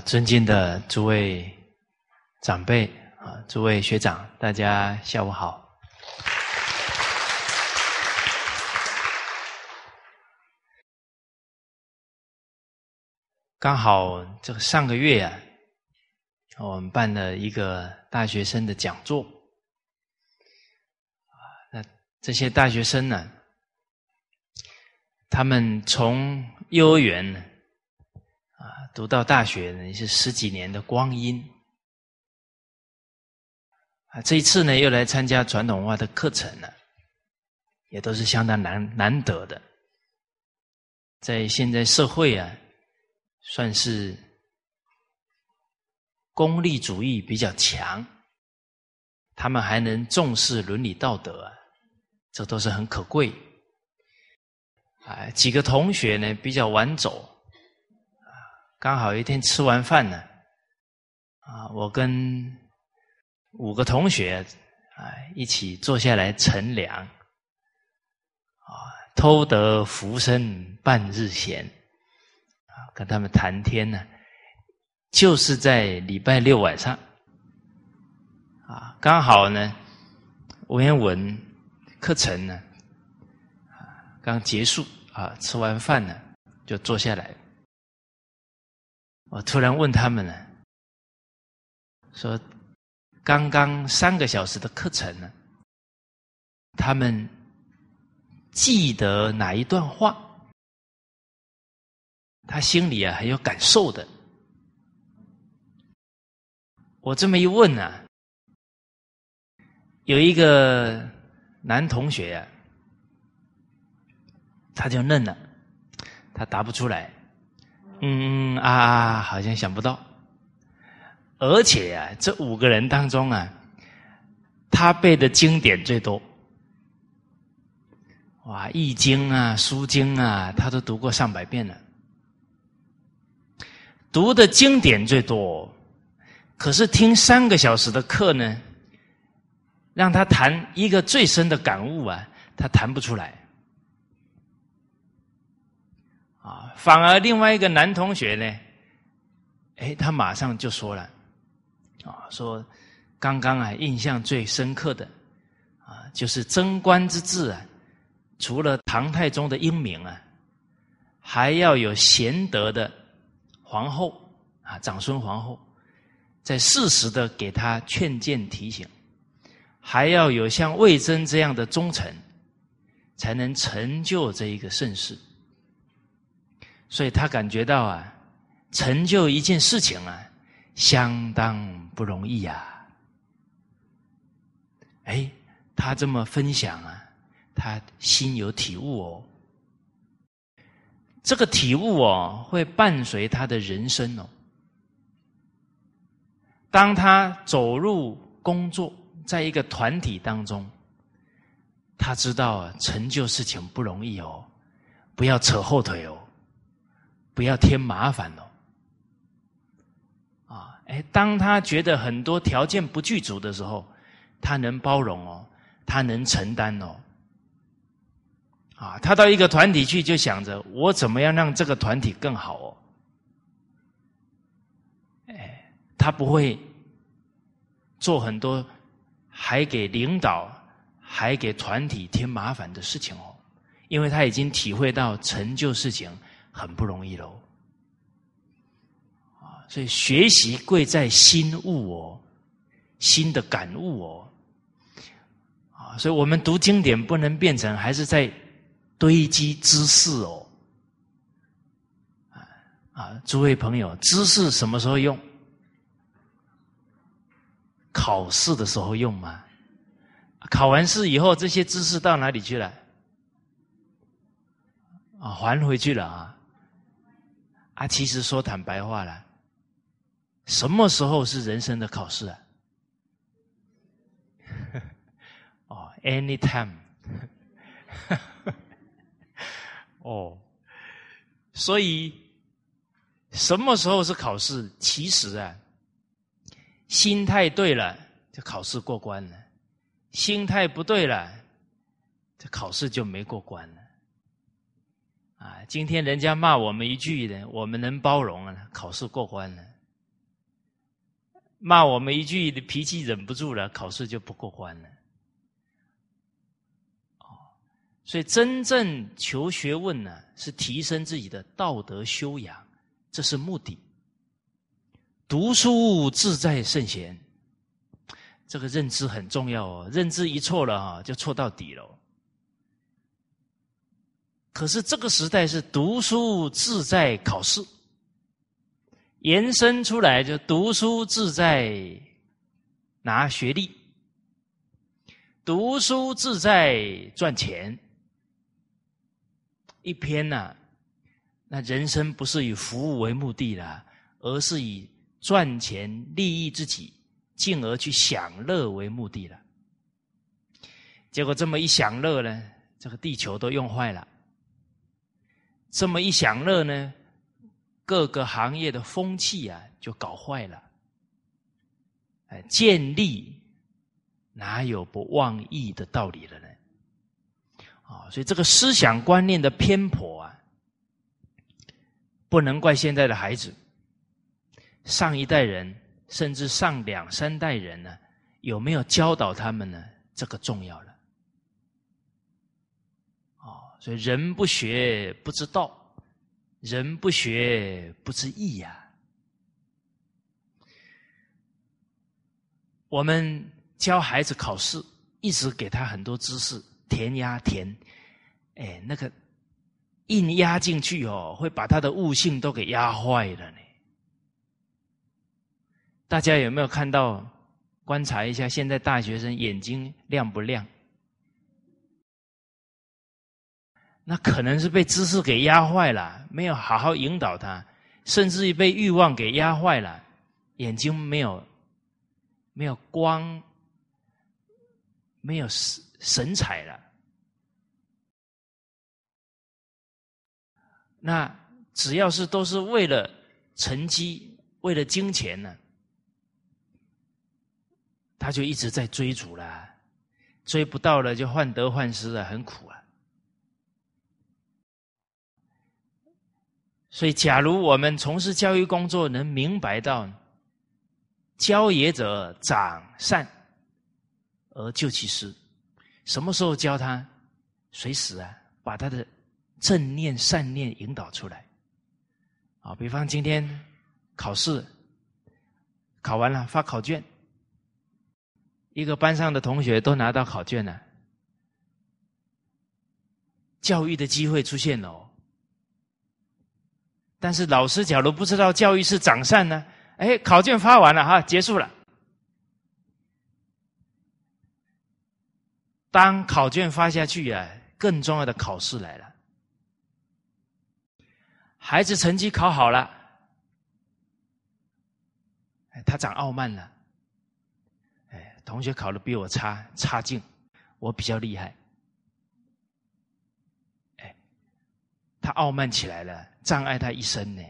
尊敬的诸位长辈啊，诸位学长，大家下午好。刚好这个上个月啊，我们办了一个大学生的讲座，那这些大学生呢，他们从幼儿园呢。读到大学呢是十几年的光阴，啊，这一次呢又来参加传统文化的课程了，也都是相当难难得的，在现在社会啊，算是功利主义比较强，他们还能重视伦理道德啊，这都是很可贵。啊，几个同学呢比较晚走。刚好一天吃完饭呢，啊，我跟五个同学啊一起坐下来乘凉，啊，偷得浮生半日闲，啊，跟他们谈天呢，就是在礼拜六晚上，啊，刚好呢，文言文课程呢，啊，刚结束啊，吃完饭呢，就坐下来。我突然问他们呢，说：“刚刚三个小时的课程呢，他们记得哪一段话？他心里啊很有感受的。”我这么一问呢，有一个男同学呀，他就愣了，他答不出来。嗯啊，好像想不到，而且啊，这五个人当中啊，他背的经典最多，哇，《易经》啊，《书经》啊，他都读过上百遍了，读的经典最多，可是听三个小时的课呢，让他谈一个最深的感悟啊，他谈不出来。反而另外一个男同学呢，哎，他马上就说了，啊，说刚刚啊，印象最深刻的啊，就是贞观之治啊，除了唐太宗的英明啊，还要有贤德的皇后啊，长孙皇后，在适时的给他劝谏提醒，还要有像魏征这样的忠臣，才能成就这一个盛世。所以他感觉到啊，成就一件事情啊，相当不容易呀。哎，他这么分享啊，他心有体悟哦。这个体悟哦，会伴随他的人生哦。当他走入工作，在一个团体当中，他知道啊，成就事情不容易哦，不要扯后腿哦。不要添麻烦哦，啊，哎，当他觉得很多条件不具足的时候，他能包容哦，他能承担哦，啊，他到一个团体去就想着我怎么样让这个团体更好哦，哎，他不会做很多还给领导还给团体添麻烦的事情哦，因为他已经体会到成就事情。很不容易喽，啊！所以学习贵在心悟哦，心的感悟哦，啊！所以我们读经典不能变成还是在堆积知识哦，啊啊！诸位朋友，知识什么时候用？考试的时候用吗？考完试以后，这些知识到哪里去了？啊，还回去了啊！啊，其实说坦白话了，什么时候是人生的考试啊？哦，anytime。哦，所以什么时候是考试？其实啊，心态对了，这考试过关了；心态不对了，这考试就没过关了。啊，今天人家骂我们一句的，我们能包容啊？考试过关了，骂我们一句，的脾气忍不住了，考试就不过关了。哦所以真正求学问呢，是提升自己的道德修养，这是目的。读书自在圣贤，这个认知很重要哦。认知一错了哈，就错到底了。可是这个时代是读书自在考试，延伸出来就读书自在拿学历，读书自在赚钱。一篇呢，那人生不是以服务为目的了，而是以赚钱利益自己，进而去享乐为目的了。结果这么一享乐呢，这个地球都用坏了。这么一享乐呢，各个行业的风气啊就搞坏了。哎，建立哪有不忘义的道理了呢？啊，所以这个思想观念的偏颇啊，不能怪现在的孩子。上一代人甚至上两三代人呢，有没有教导他们呢？这个重要了。所以人不学不知道，人不学不知义呀。我们教孩子考试，一直给他很多知识。填鸭填，哎，那个硬压进去哦，会把他的悟性都给压坏了呢。大家有没有看到？观察一下，现在大学生眼睛亮不亮？那可能是被知识给压坏了，没有好好引导他，甚至于被欲望给压坏了，眼睛没有没有光，没有神神采了。那只要是都是为了成绩、为了金钱呢，他就一直在追逐了，追不到了就患得患失了，很苦啊。所以，假如我们从事教育工作，能明白到教也者长善而救其师，什么时候教他？随时啊，把他的。正念、善念引导出来，啊，比方今天考试考完了发考卷，一个班上的同学都拿到考卷了，教育的机会出现了。但是老师假如不知道教育是长善呢？哎，考卷发完了哈，结束了。当考卷发下去啊，更重要的考试来了。孩子成绩考好了，他长傲慢了。哎，同学考的比我差，差劲，我比较厉害。他傲慢起来了，障碍他一生呢。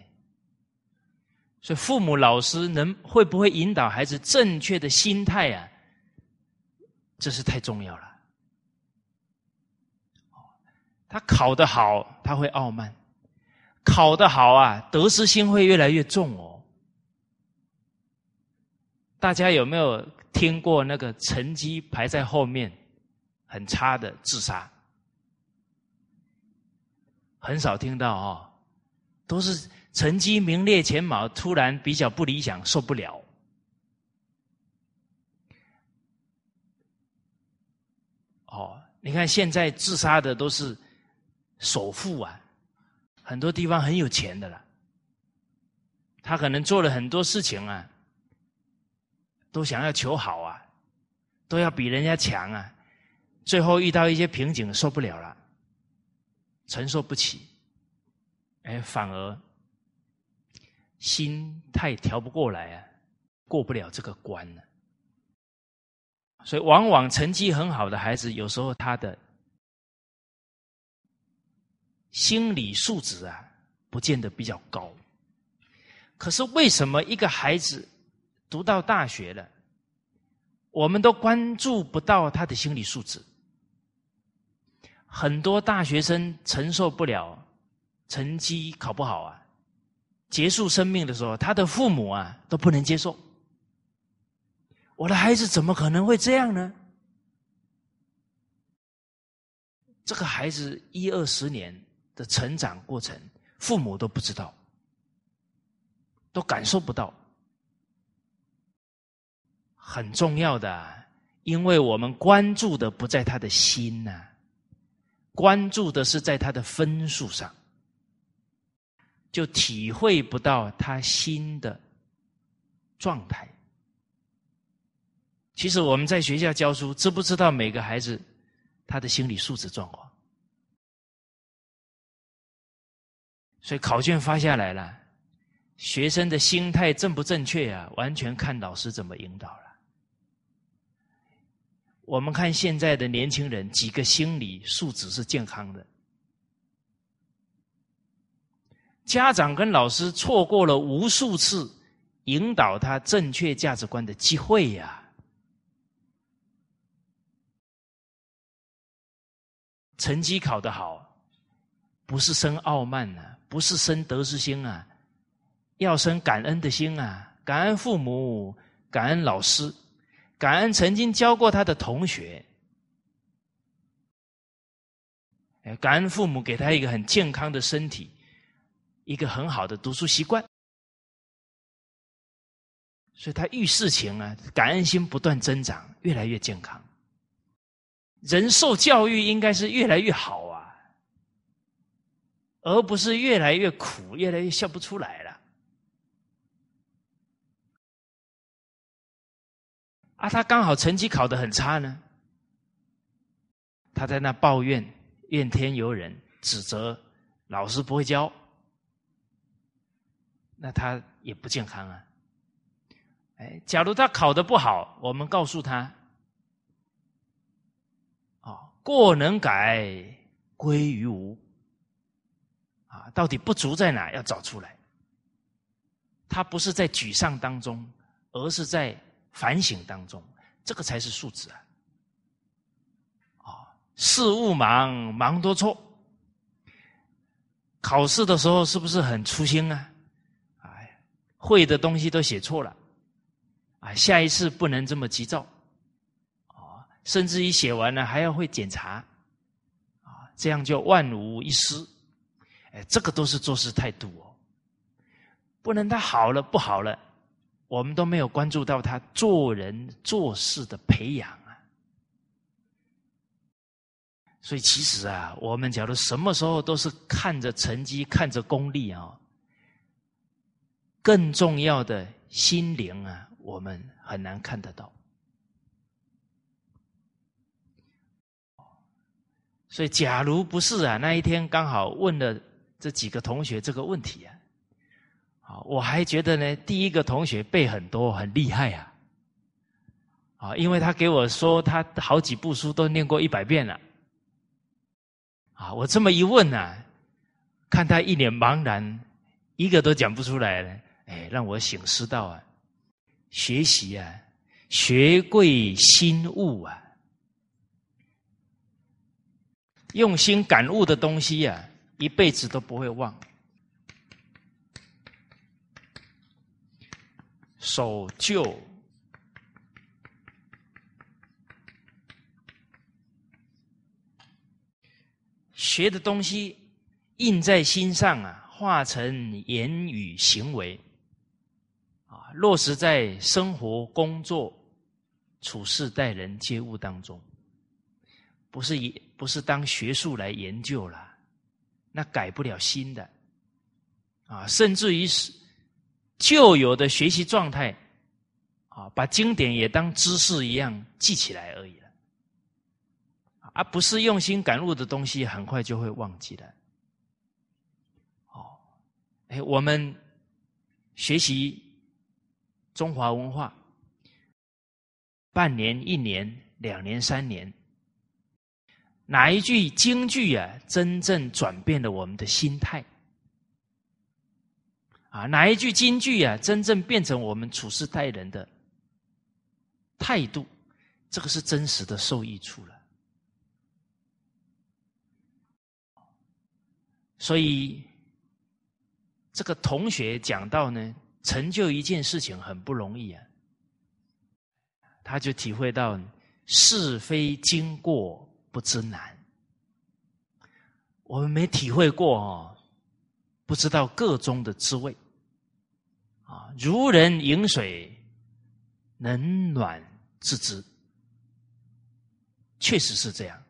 所以，父母、老师能会不会引导孩子正确的心态啊？这是太重要了。他考得好，他会傲慢。考得好啊，得失心会越来越重哦。大家有没有听过那个成绩排在后面很差的自杀？很少听到哦，都是成绩名列前茅，突然比较不理想，受不了。哦，你看现在自杀的都是首富啊。很多地方很有钱的了，他可能做了很多事情啊，都想要求好啊，都要比人家强啊，最后遇到一些瓶颈受不了了，承受不起，哎，反而心态调不过来啊，过不了这个关了。所以，往往成绩很好的孩子，有时候他的。心理素质啊，不见得比较高。可是为什么一个孩子读到大学了，我们都关注不到他的心理素质？很多大学生承受不了成绩考不好啊，结束生命的时候，他的父母啊都不能接受。我的孩子怎么可能会这样呢？这个孩子一二十年的成长过程，父母都不知道，都感受不到。很重要的，因为我们关注的不在他的心呐，关注的是在他的分数上，就体会不到他心的状态。其实我们在学校教书，知不知道每个孩子他的心理素质状况？所以考卷发下来了，学生的心态正不正确啊？完全看老师怎么引导了。我们看现在的年轻人，几个心理素质是健康的。家长跟老师错过了无数次引导他正确价值观的机会呀！成绩考得好，不是生傲慢呢，不是生得失心啊，要生感恩的心啊，感恩父母，感恩老师。感恩曾经教过他的同学，感恩父母给他一个很健康的身体，一个很好的读书习惯，所以他遇事情啊，感恩心不断增长，越来越健康。人受教育应该是越来越好啊，而不是越来越苦，越来越笑不出来了。啊，他刚好成绩考得很差呢，他在那抱怨、怨天尤人、指责老师不会教，那他也不健康啊。哎，假如他考得不好，我们告诉他，哦，过能改，归于无。啊，到底不足在哪？要找出来。他不是在沮丧当中，而是在。反省当中，这个才是素质啊！啊，事务忙忙多错，考试的时候是不是很粗心啊？哎，会的东西都写错了，啊，下一次不能这么急躁，啊，甚至于写完了还要会检查，啊，这样就万无一失。哎，这个都是做事态度哦，不能他好了不好了。我们都没有关注到他做人做事的培养啊，所以其实啊，我们假如什么时候都是看着成绩、看着功利啊，更重要的心灵啊，我们很难看得到。所以，假如不是啊，那一天刚好问了这几个同学这个问题啊。啊，我还觉得呢，第一个同学背很多，很厉害啊！啊，因为他给我说，他好几部书都念过一百遍了。啊，我这么一问呢，看他一脸茫然，一个都讲不出来了。哎，让我醒思到啊，学习啊，学贵心悟啊，用心感悟的东西啊，一辈子都不会忘。守旧，学的东西印在心上啊，化成言语行为，啊，落实在生活、工作、处事、待人接物当中，不是以不是当学术来研究了，那改不了新的，啊，甚至于是。旧有的学习状态，啊，把经典也当知识一样记起来而已了，而不是用心感悟的东西，很快就会忘记了。哦，哎，我们学习中华文化，半年、一年、两年、三年，哪一句京剧啊，真正转变了我们的心态？啊，哪一句金句啊，真正变成我们处事待人的态度？这个是真实的受益处了。所以，这个同学讲到呢，成就一件事情很不容易啊。他就体会到是非经过不知难。我们没体会过哦，不知道个中的滋味。啊，如人饮水，冷暖自知，确实是这样。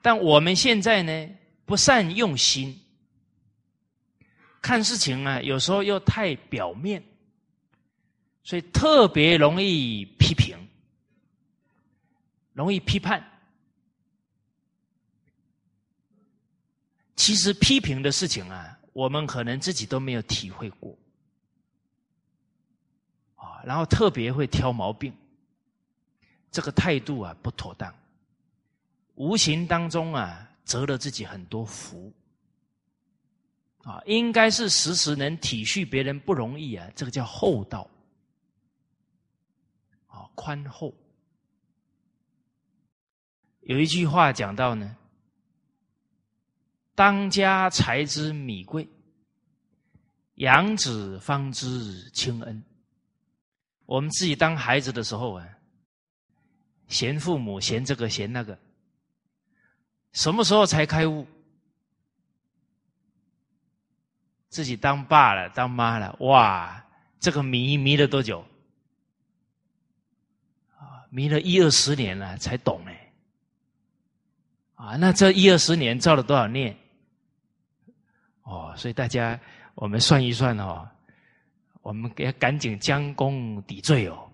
但我们现在呢，不善用心，看事情啊，有时候又太表面，所以特别容易批评，容易批判。其实批评的事情啊，我们可能自己都没有体会过，啊，然后特别会挑毛病，这个态度啊不妥当。无形当中啊，折了自己很多福啊，应该是时时能体恤别人不容易啊，这个叫厚道啊，宽厚。有一句话讲到呢，当家才知米贵，养子方知亲恩。我们自己当孩子的时候啊，嫌父母嫌这个嫌那个。什么时候才开悟？自己当爸了，当妈了，哇！这个迷迷了多久？啊，迷了一二十年了才懂哎。啊，那这一二十年造了多少孽？哦，所以大家我们算一算哦，我们要赶紧将功抵罪哦，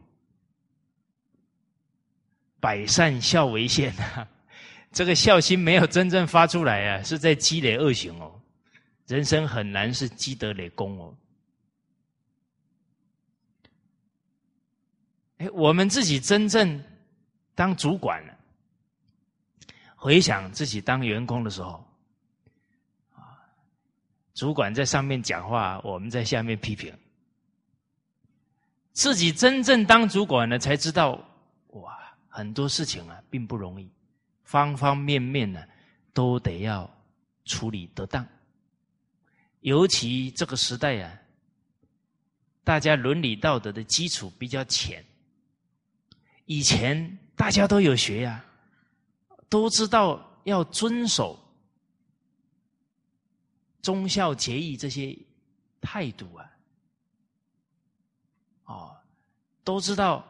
百善孝为先啊。这个孝心没有真正发出来啊，是在积累恶行哦。人生很难是积德累功哦。哎，我们自己真正当主管了，回想自己当员工的时候，主管在上面讲话，我们在下面批评。自己真正当主管了，才知道哇，很多事情啊，并不容易。方方面面呢，都得要处理得当。尤其这个时代呀，大家伦理道德的基础比较浅。以前大家都有学呀，都知道要遵守忠孝节义这些态度啊，哦，都知道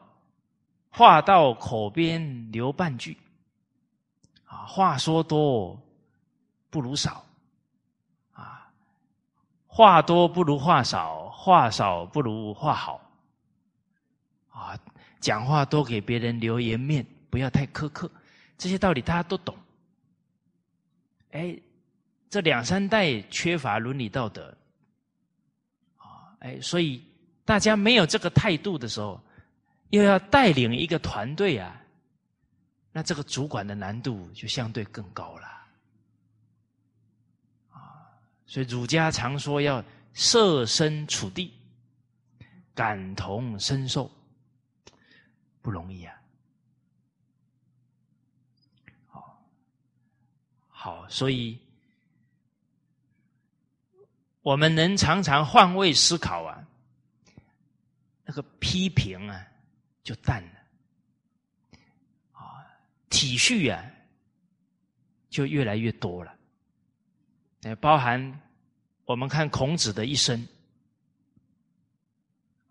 话到口边留半句啊。话说多不如少，啊，话多不如话少，话少不如话好，啊，讲话多给别人留颜面，不要太苛刻，这些道理大家都懂。哎，这两三代缺乏伦理道德，啊，哎，所以大家没有这个态度的时候，又要带领一个团队啊。那这个主管的难度就相对更高了，啊，所以儒家常说要设身处地，感同身受，不容易啊。好，好，所以我们能常常换位思考啊，那个批评啊就淡了。啊体恤啊，就越来越多了。也，包含我们看孔子的一生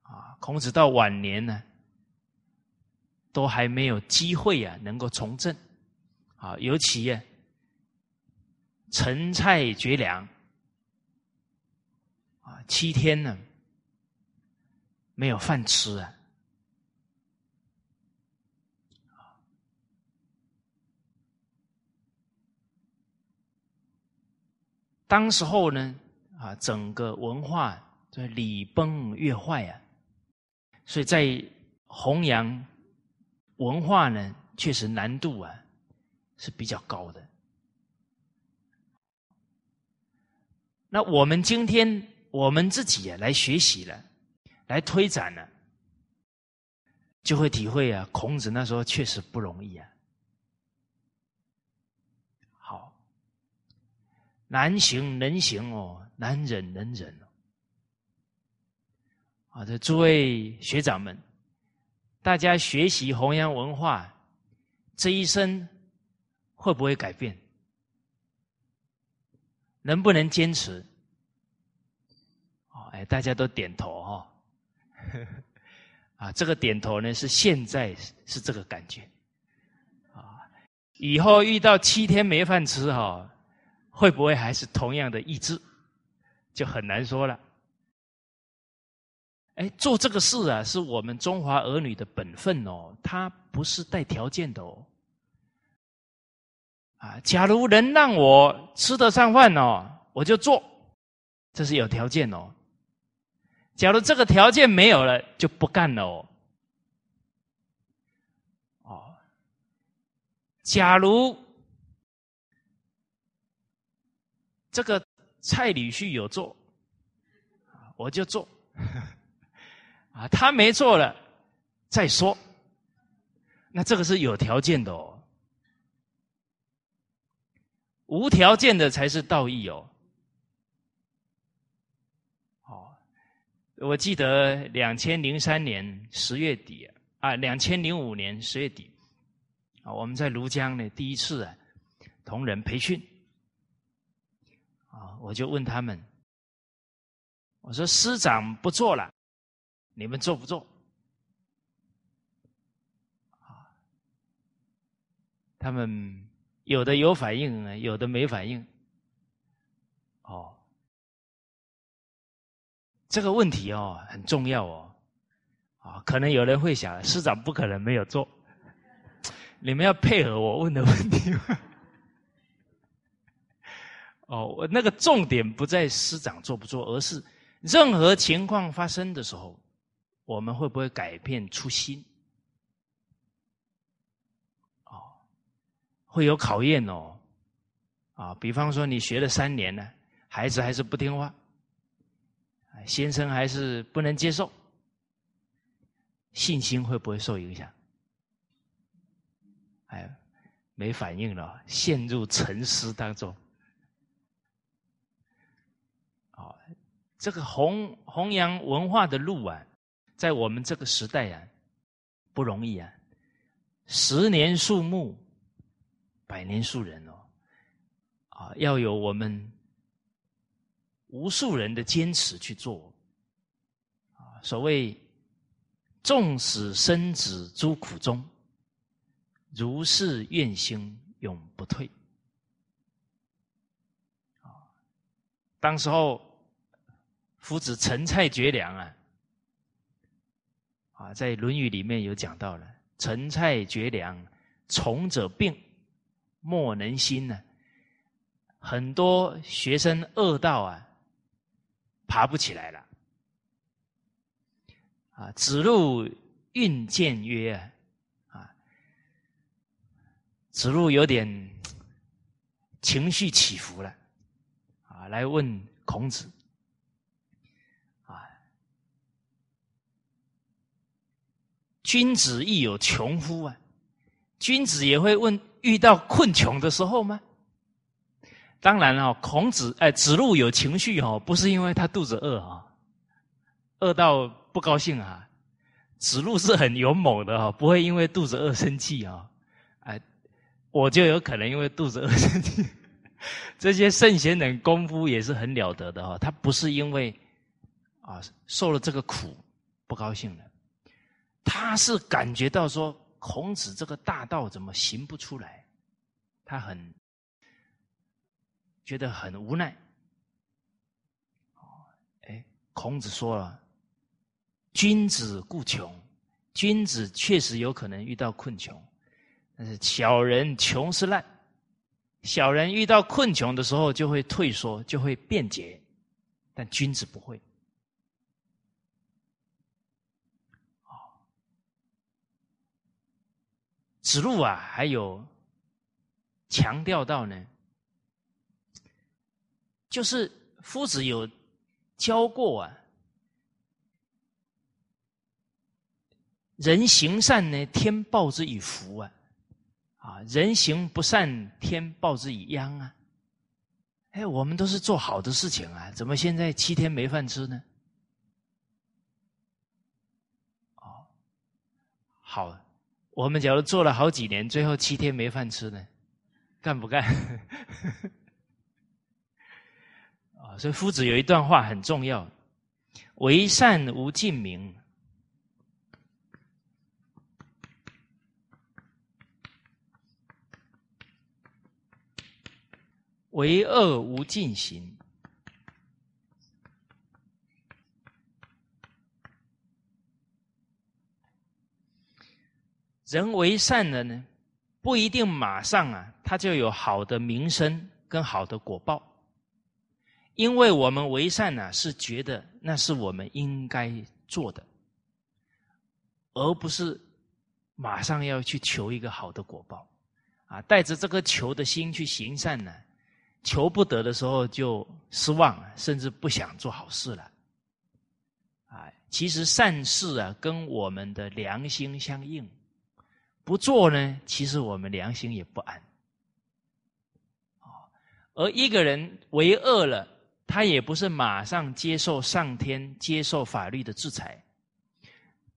啊，孔子到晚年呢，都还没有机会啊，能够从政啊，尤其啊，陈菜绝粮啊，七天呢没有饭吃啊。当时候呢，啊，整个文化在礼崩乐坏啊，所以在弘扬文化呢，确实难度啊是比较高的。那我们今天我们自己啊来学习了，来推展了，就会体会啊，孔子那时候确实不容易啊。好难行能行哦，难忍能忍哦。啊，这诸位学长们，大家学习弘扬文化，这一生会不会改变？能不能坚持？大家都点头哈。啊，这个点头呢，是现在是这个感觉。啊，以后遇到七天没饭吃哈，会不会还是同样的意志？就很难说了。哎，做这个事啊，是我们中华儿女的本分哦，他不是带条件的哦。啊，假如能让我吃得上饭哦，我就做，这是有条件哦。假如这个条件没有了，就不干了哦。哦，假如这个蔡女婿有做，我就做。啊，他没做了，再说。那这个是有条件的哦，无条件的才是道义。哦，我记得两千零三年十月底啊，两千零五年十月底啊，我们在庐江呢第一次啊同仁培训啊，我就问他们，我说师长不做了。你们做不做？啊，他们有的有反应，有的没反应。哦，这个问题哦很重要哦。啊，可能有人会想，师长不可能没有做，你们要配合我问的问题。哦，我那个重点不在师长做不做，而是任何情况发生的时候。我们会不会改变初心？哦，会有考验哦。啊，比方说你学了三年了，孩子还是不听话，先生还是不能接受，信心会不会受影响？哎，没反应了，陷入沉思当中。哦，这个弘弘扬文化的路啊。在我们这个时代啊，不容易啊！十年树木，百年树人哦，啊，要有我们无数人的坚持去做啊。所谓“纵使生子诸苦中，如是愿心永不退”。啊，当时候夫子陈蔡绝粮啊。啊，在《论语》里面有讲到了“陈蔡绝粮，从者病，莫能兴”呢。很多学生饿到啊，爬不起来了。啊，子路运见曰：“啊，子路有点情绪起伏了，啊，来问孔子。”君子亦有穷乎啊？君子也会问遇到困穷的时候吗？当然了，孔子哎，子路有情绪哦，不是因为他肚子饿啊，饿到不高兴啊。子路是很勇猛的哈，不会因为肚子饿生气啊。哎，我就有可能因为肚子饿生气。这些圣贤人功夫也是很了得的哈，他不是因为啊受了这个苦不高兴的。他是感觉到说，孔子这个大道怎么行不出来？他很觉得很无奈。哎，孔子说了：“君子固穷，君子确实有可能遇到困穷，但是小人穷是烂。小人遇到困穷的时候就会退缩，就会辩解，但君子不会。”哦子路啊，还有强调到呢，就是夫子有教过啊，人行善呢，天报之以福啊，啊，人行不善，天报之以殃啊。哎，我们都是做好的事情啊，怎么现在七天没饭吃呢？哦好，我们假如做了好几年，最后七天没饭吃呢，干不干？所以夫子有一段话很重要：为善无尽名。为恶无尽行，人为善了呢，不一定马上啊，他就有好的名声跟好的果报。因为我们为善呢，是觉得那是我们应该做的，而不是马上要去求一个好的果报啊，带着这个求的心去行善呢。求不得的时候就失望，甚至不想做好事了。啊，其实善事啊，跟我们的良心相应，不做呢，其实我们良心也不安。而一个人为恶了，他也不是马上接受上天、接受法律的制裁，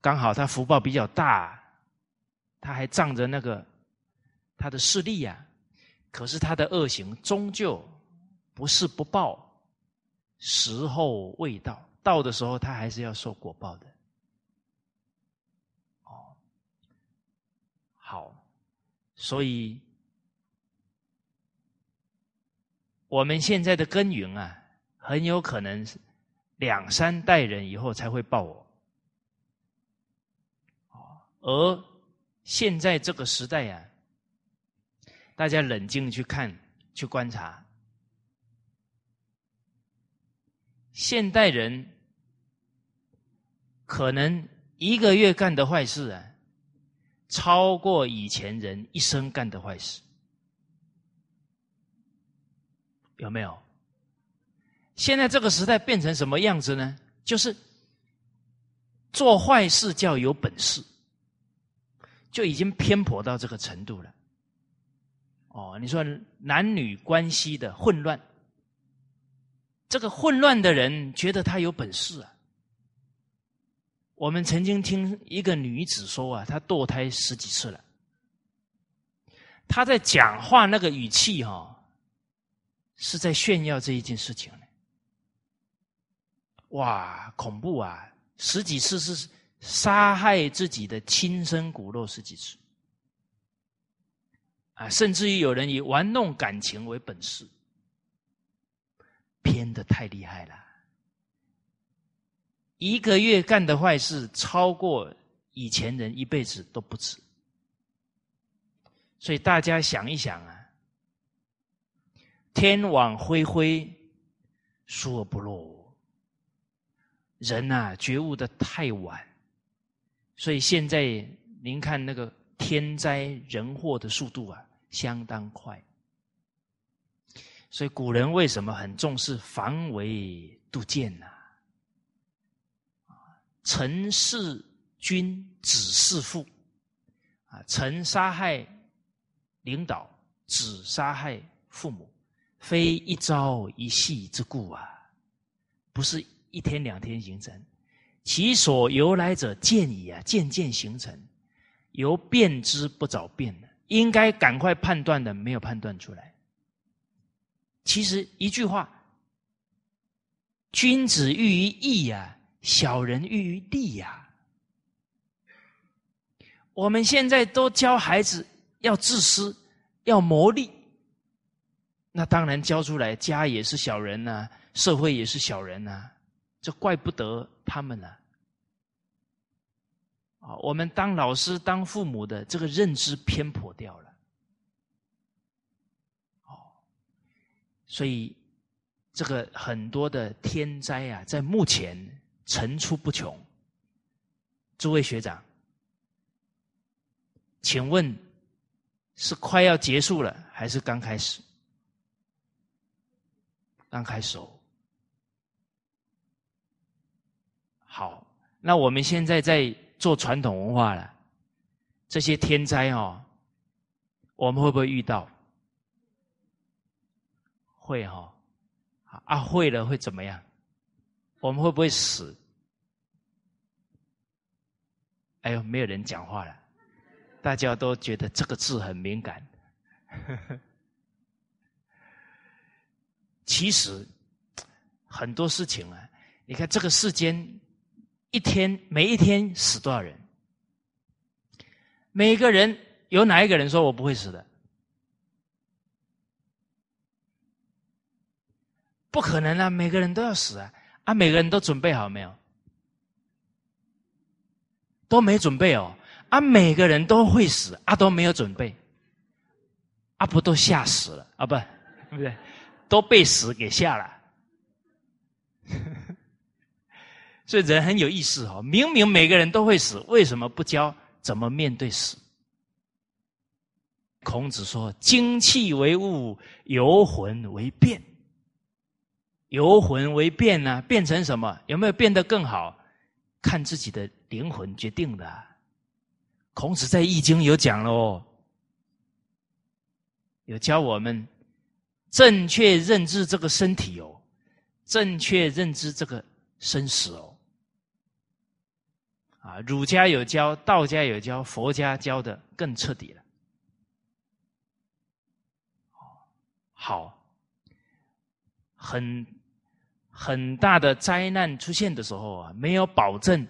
刚好他福报比较大，他还仗着那个他的势力呀。可是他的恶行终究不是不报，时候未到，到的时候他还是要受果报的。哦，好，所以我们现在的耕耘啊，很有可能是两三代人以后才会报我。而现在这个时代呀。大家冷静去看，去观察。现代人可能一个月干的坏事啊，超过以前人一生干的坏事，有没有？现在这个时代变成什么样子呢？就是做坏事叫有本事，就已经偏颇到这个程度了。哦，你说男女关系的混乱，这个混乱的人觉得他有本事啊。我们曾经听一个女子说啊，她堕胎十几次了，她在讲话那个语气哈，是在炫耀这一件事情呢。哇，恐怖啊！十几次是杀害自己的亲生骨肉十几次。啊，甚至于有人以玩弄感情为本事，偏的太厉害了。一个月干的坏事超过以前人一辈子都不止。所以大家想一想啊，天网恢恢，疏而不漏。人呐，觉悟的太晚，所以现在您看那个天灾人祸的速度啊。相当快，所以古人为什么很重视防微杜渐呢？啊，臣弑君，子弑父，啊，臣杀害领导，子杀害父母，非一朝一夕之故啊，不是一天两天形成，其所由来者渐矣啊，渐渐形成，由变之不早变的。应该赶快判断的，没有判断出来。其实一句话：“君子喻于义呀，小人喻于利呀。”我们现在都教孩子要自私，要谋利，那当然教出来，家也是小人呐，社会也是小人呐，这怪不得他们了。啊，我们当老师、当父母的这个认知偏颇掉了，哦，所以这个很多的天灾啊，在目前层出不穷。诸位学长，请问是快要结束了，还是刚开始？刚开始哦。好，那我们现在在。做传统文化了，这些天灾哦，我们会不会遇到？会哈，啊会了会怎么样？我们会不会死？哎呦，没有人讲话了，大家都觉得这个字很敏感。其实很多事情啊，你看这个世间一天每一天死多少人？每个人有哪一个人说我不会死的？不可能啊！每个人都要死啊！啊，每个人都准备好没有？都没准备哦！啊，每个人都会死啊，都没有准备，啊，不都吓死了啊？不，对 不对？都被死给吓了。所以人很有意思哦，明明每个人都会死，为什么不教怎么面对死？孔子说：“精气为物，游魂为变。”游魂为变呢？变成什么？有没有变得更好？看自己的灵魂决定的。孔子在《易经》有讲了哦，有教我们正确认知这个身体哦，正确认知这个生死哦。啊，儒家有教，道家有教，佛家教的更彻底了。好，很。很大的灾难出现的时候啊，没有保证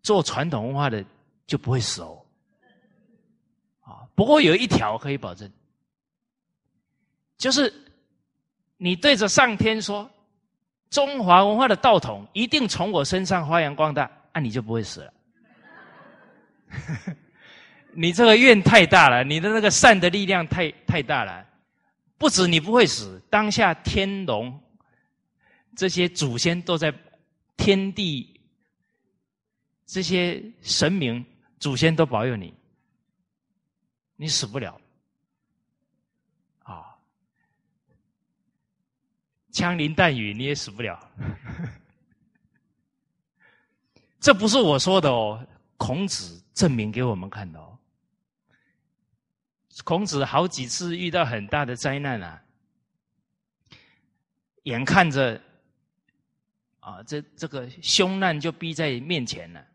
做传统文化的就不会死哦。啊，不过有一条可以保证，就是你对着上天说中华文化的道统一定从我身上发扬光大，那你就不会死了。你这个愿太大了，你的那个善的力量太太大了，不止你不会死，当下天龙。这些祖先都在天地，这些神明祖先都保佑你，你死不了啊！枪林弹雨你也死不了，这不是我说的哦，孔子证明给我们看的哦。孔子好几次遇到很大的灾难啊，眼看着。啊，这这个凶难就逼在面前了。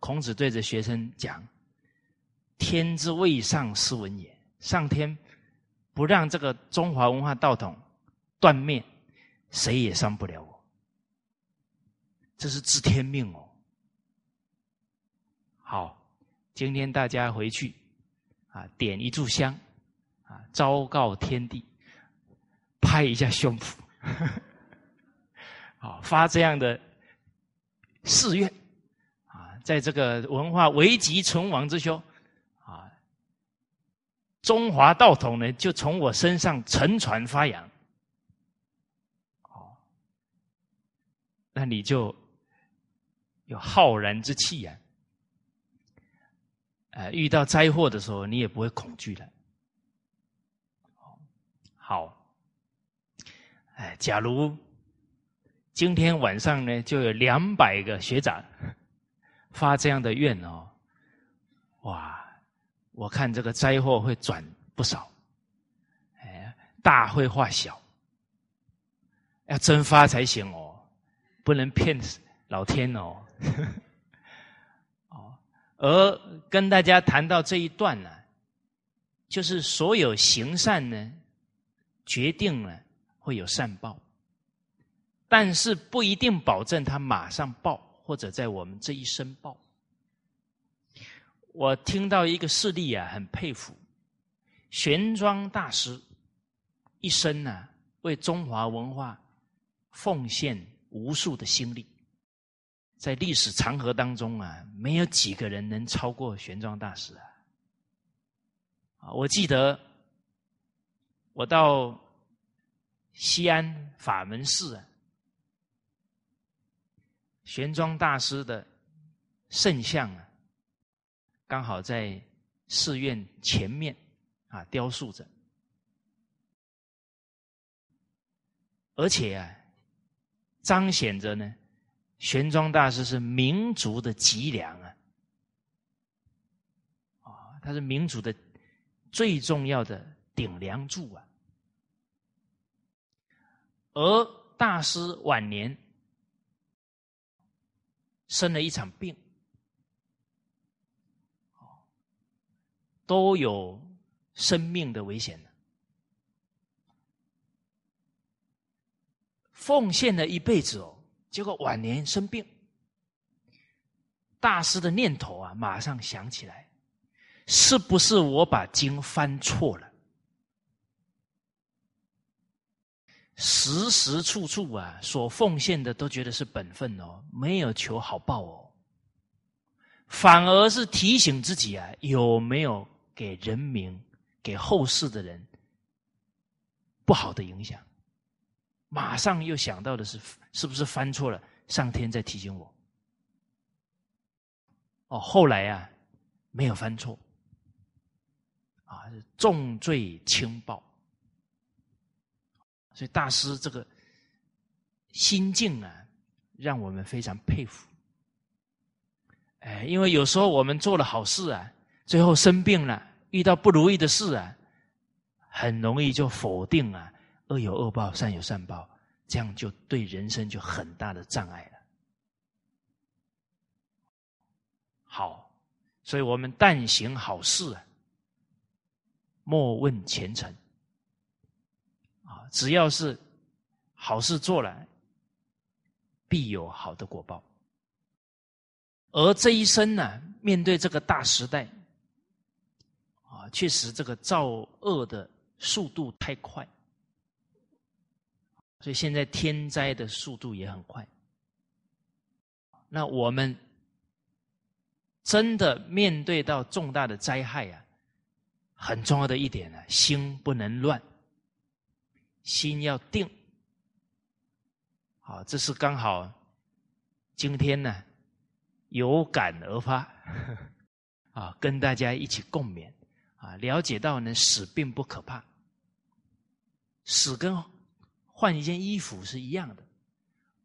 孔子对着学生讲：“天之未上，斯文也。上天不让这个中华文化道统断灭，谁也伤不了我。这是知天命哦。”好，今天大家回去啊，点一炷香啊，昭告天地，拍一下胸脯。好，发这样的誓愿啊，在这个文化危急存亡之秋啊，中华道统呢，就从我身上承传发扬。哦，那你就有浩然之气呀！呃，遇到灾祸的时候，你也不会恐惧的。好，哎，假如。今天晚上呢，就有两百个学长发这样的愿哦，哇！我看这个灾祸会转不少，哎，大会化小，要真发才行哦，不能骗老天哦。而跟大家谈到这一段呢，就是所有行善呢，决定了会有善报。但是不一定保证他马上报，或者在我们这一生报。我听到一个事例啊，很佩服，玄奘大师一生呢为中华文化奉献无数的心力，在历史长河当中啊，没有几个人能超过玄奘大师啊。啊，我记得我到西安法门寺啊。玄奘大师的圣像啊，刚好在寺院前面啊雕塑着，而且啊，彰显着呢，玄奘大师是民族的脊梁啊，啊，他是民族的最重要的顶梁柱啊，而大师晚年。生了一场病，都有生命的危险奉献了一辈子哦，结果晚年生病，大师的念头啊，马上想起来，是不是我把经翻错了？时时处处啊，所奉献的都觉得是本分哦，没有求好报哦，反而是提醒自己啊，有没有给人民、给后世的人不好的影响？马上又想到的是，是不是翻错了？上天在提醒我。哦，后来啊，没有翻错，啊，重罪轻报。所以大师这个心境啊，让我们非常佩服。哎，因为有时候我们做了好事啊，最后生病了，遇到不如意的事啊，很容易就否定啊。恶有恶报，善有善报，这样就对人生就很大的障碍了。好，所以我们但行好事啊，莫问前程。啊，只要是好事做了，必有好的果报。而这一生呢，面对这个大时代，啊，确实这个造恶的速度太快。所以现在天灾的速度也很快。那我们真的面对到重大的灾害啊，很重要的一点呢，心不能乱，心要定。好，这是刚好今天呢有感而发，啊，跟大家一起共勉啊，了解到呢死并不可怕，死跟。换一件衣服是一样的，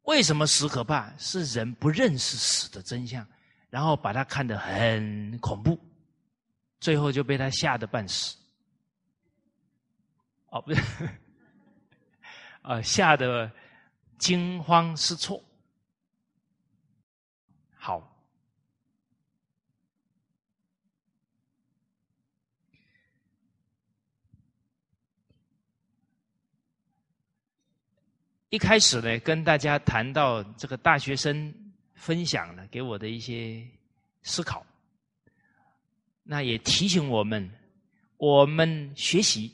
为什么死可怕？是人不认识死的真相，然后把它看得很恐怖，最后就被他吓得半死。哦，不对，啊，吓得惊慌失措。好。一开始呢，跟大家谈到这个大学生分享了给我的一些思考，那也提醒我们，我们学习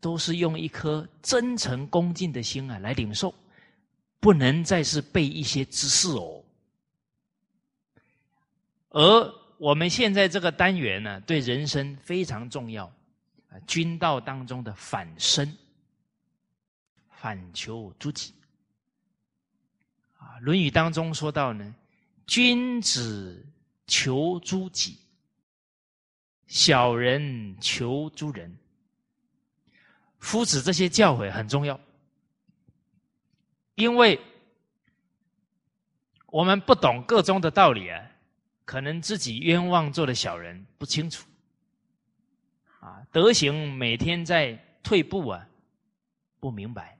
都是用一颗真诚恭敬的心啊来领受，不能再是背一些知识哦。而我们现在这个单元呢，对人生非常重要啊，军道当中的反身。反求诸己啊，《论语》当中说到呢，君子求诸己，小人求诸人。夫子这些教诲很重要，因为我们不懂各中的道理啊，可能自己冤枉做的小人不清楚啊，德行每天在退步啊，不明白。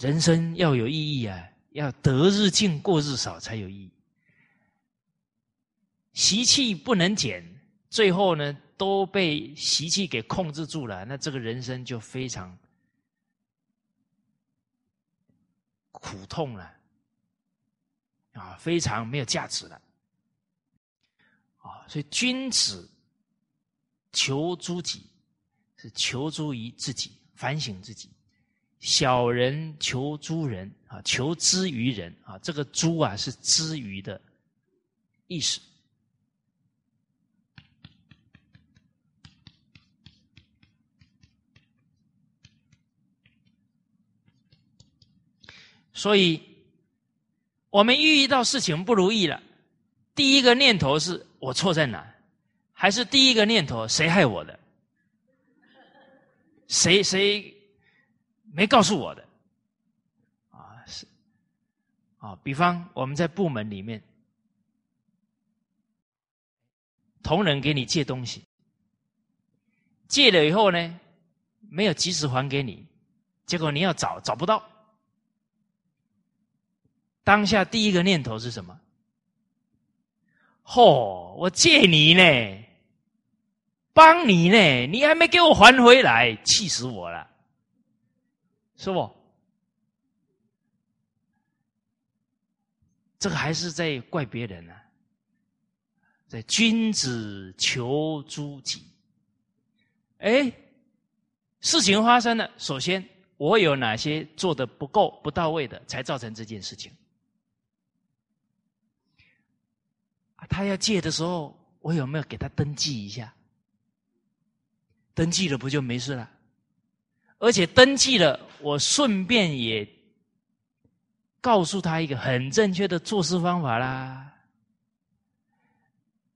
人生要有意义啊，要得日进过日少才有意义。习气不能减，最后呢都被习气给控制住了，那这个人生就非常苦痛了，啊，非常没有价值了，啊，所以君子求诸己，是求诸于自己，反省自己。小人求诸人啊，求之于人啊，这个“诸”啊是之于的意思。所以，我们遇到事情不如意了，第一个念头是我错在哪？还是第一个念头谁害我的？谁谁？没告诉我的，啊是，啊，比方我们在部门里面，同仁给你借东西，借了以后呢，没有及时还给你，结果你要找找不到，当下第一个念头是什么？嚯，我借你呢，帮你呢，你还没给我还回来，气死我了，是不？这个还是在怪别人呢，在君子求诸己。哎，事情发生了，首先我有哪些做的不够、不到位的，才造成这件事情？他要借的时候，我有没有给他登记一下？登记了不就没事了？而且登记了，我顺便也。告诉他一个很正确的做事方法啦。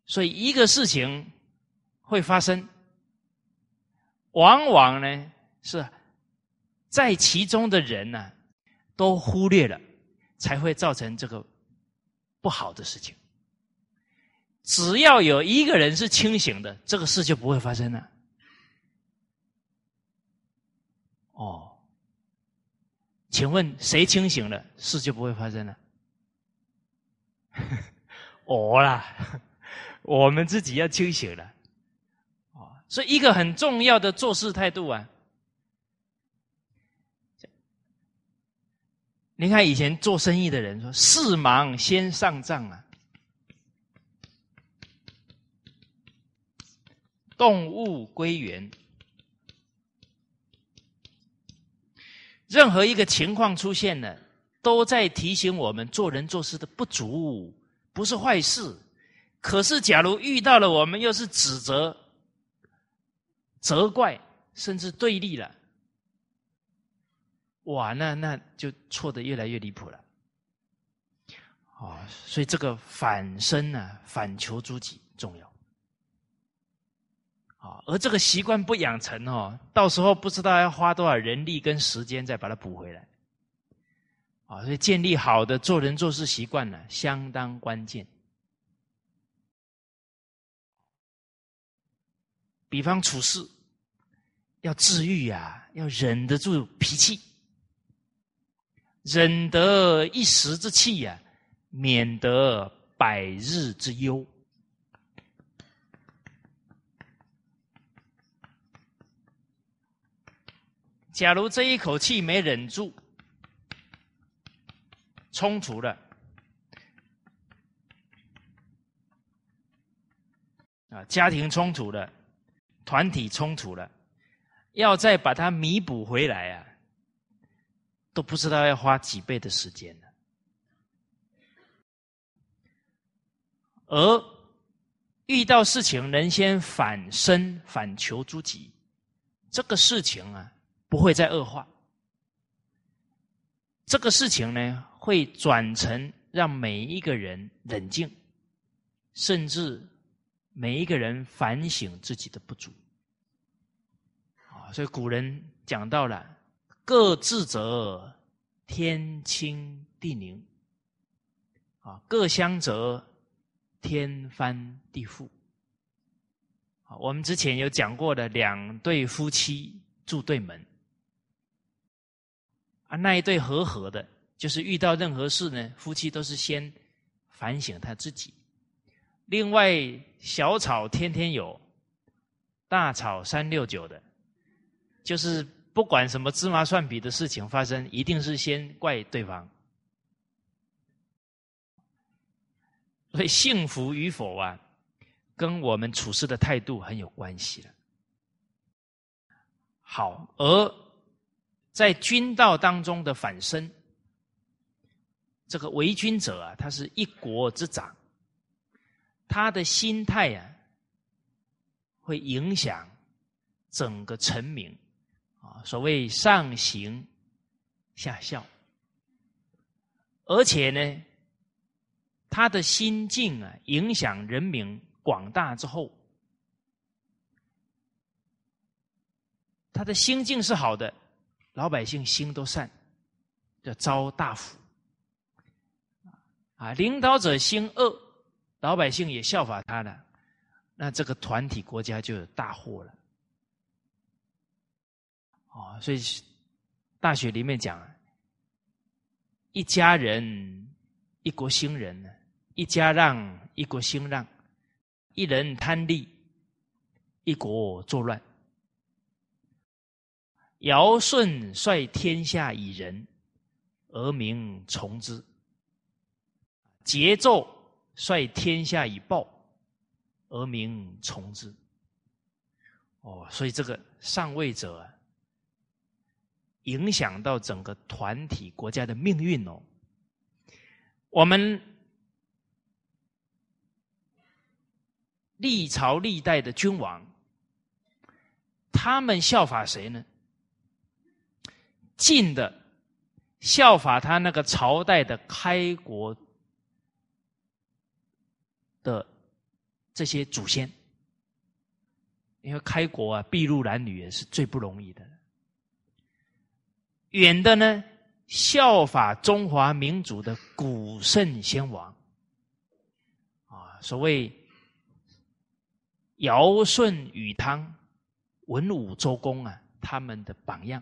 所以一个事情会发生，往往呢是在其中的人呢都忽略了，才会造成这个不好的事情。只要有一个人是清醒的，这个事就不会发生了。哦。请问谁清醒了，事就不会发生了？我啦，我们自己要清醒了。啊，所以一个很重要的做事态度啊。你看以前做生意的人说：“事忙先上账啊。”动物归元。任何一个情况出现了，都在提醒我们做人做事的不足，不是坏事。可是，假如遇到了我们又是指责、责怪，甚至对立了，哇，那那就错的越来越离谱了。啊，所以这个反身呢，反求诸己重要。啊，而这个习惯不养成哦，到时候不知道要花多少人力跟时间再把它补回来。啊，所以建立好的做人做事习惯呢，相当关键。比方处事，要治愈呀，要忍得住脾气，忍得一时之气呀，免得百日之忧。假如这一口气没忍住，冲突了，啊，家庭冲突了，团体冲突了，要再把它弥补回来啊，都不知道要花几倍的时间了。而遇到事情能先反身反求诸己，这个事情啊。不会再恶化。这个事情呢，会转成让每一个人冷静，甚至每一个人反省自己的不足。啊，所以古人讲到了“各自责，天清地宁”，啊，“各相责，天翻地覆”。啊，我们之前有讲过的两对夫妻住对门。那一对和和的，就是遇到任何事呢，夫妻都是先反省他自己。另外，小吵天天有，大吵三六九的，就是不管什么芝麻蒜皮的事情发生，一定是先怪对方。所以，幸福与否啊，跟我们处事的态度很有关系了。好，而。在军道当中的反身，这个为军者啊，他是一国之长，他的心态啊，会影响整个臣民啊。所谓上行下效，而且呢，他的心境啊，影响人民广大之后，他的心境是好的。老百姓心都善，叫招大福。啊，领导者心恶，老百姓也效法他了，那这个团体国家就有大祸了。哦，所以大学里面讲，一家人，一国兴人呢，一家让，一国兴让；一人贪利，一国作乱。尧舜率天下以仁，而民从之；桀纣率天下以暴，而民从之。哦，所以这个上位者影响到整个团体国家的命运哦。我们。历朝历代的君王，他们效法谁呢？近的效法他那个朝代的开国的这些祖先，因为开国啊，筚路蓝缕也是最不容易的。远的呢，效法中华民族的古圣先王，啊，所谓。尧舜禹汤文武周公啊，他们的榜样，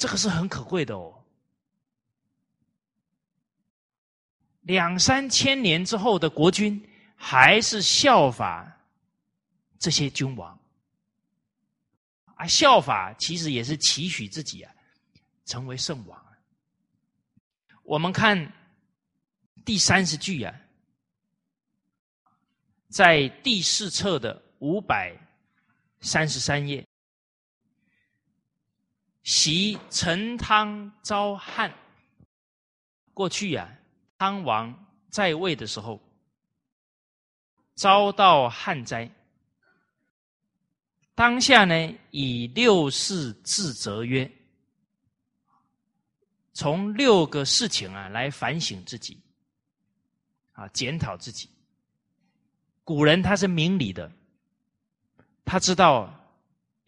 这个是很可贵的哦。两三千年之后的国君，还是效法这些君王啊，效法其实也是期许自己啊，成为圣王。我们看第三十句啊。在第四册的五百三十三页，袭陈汤遭旱。过去呀，汤王在位的时候，遭到旱灾。当下呢，以六事自责曰：从六个事情啊来反省自己，啊，检讨自己。古人他是明理的，他知道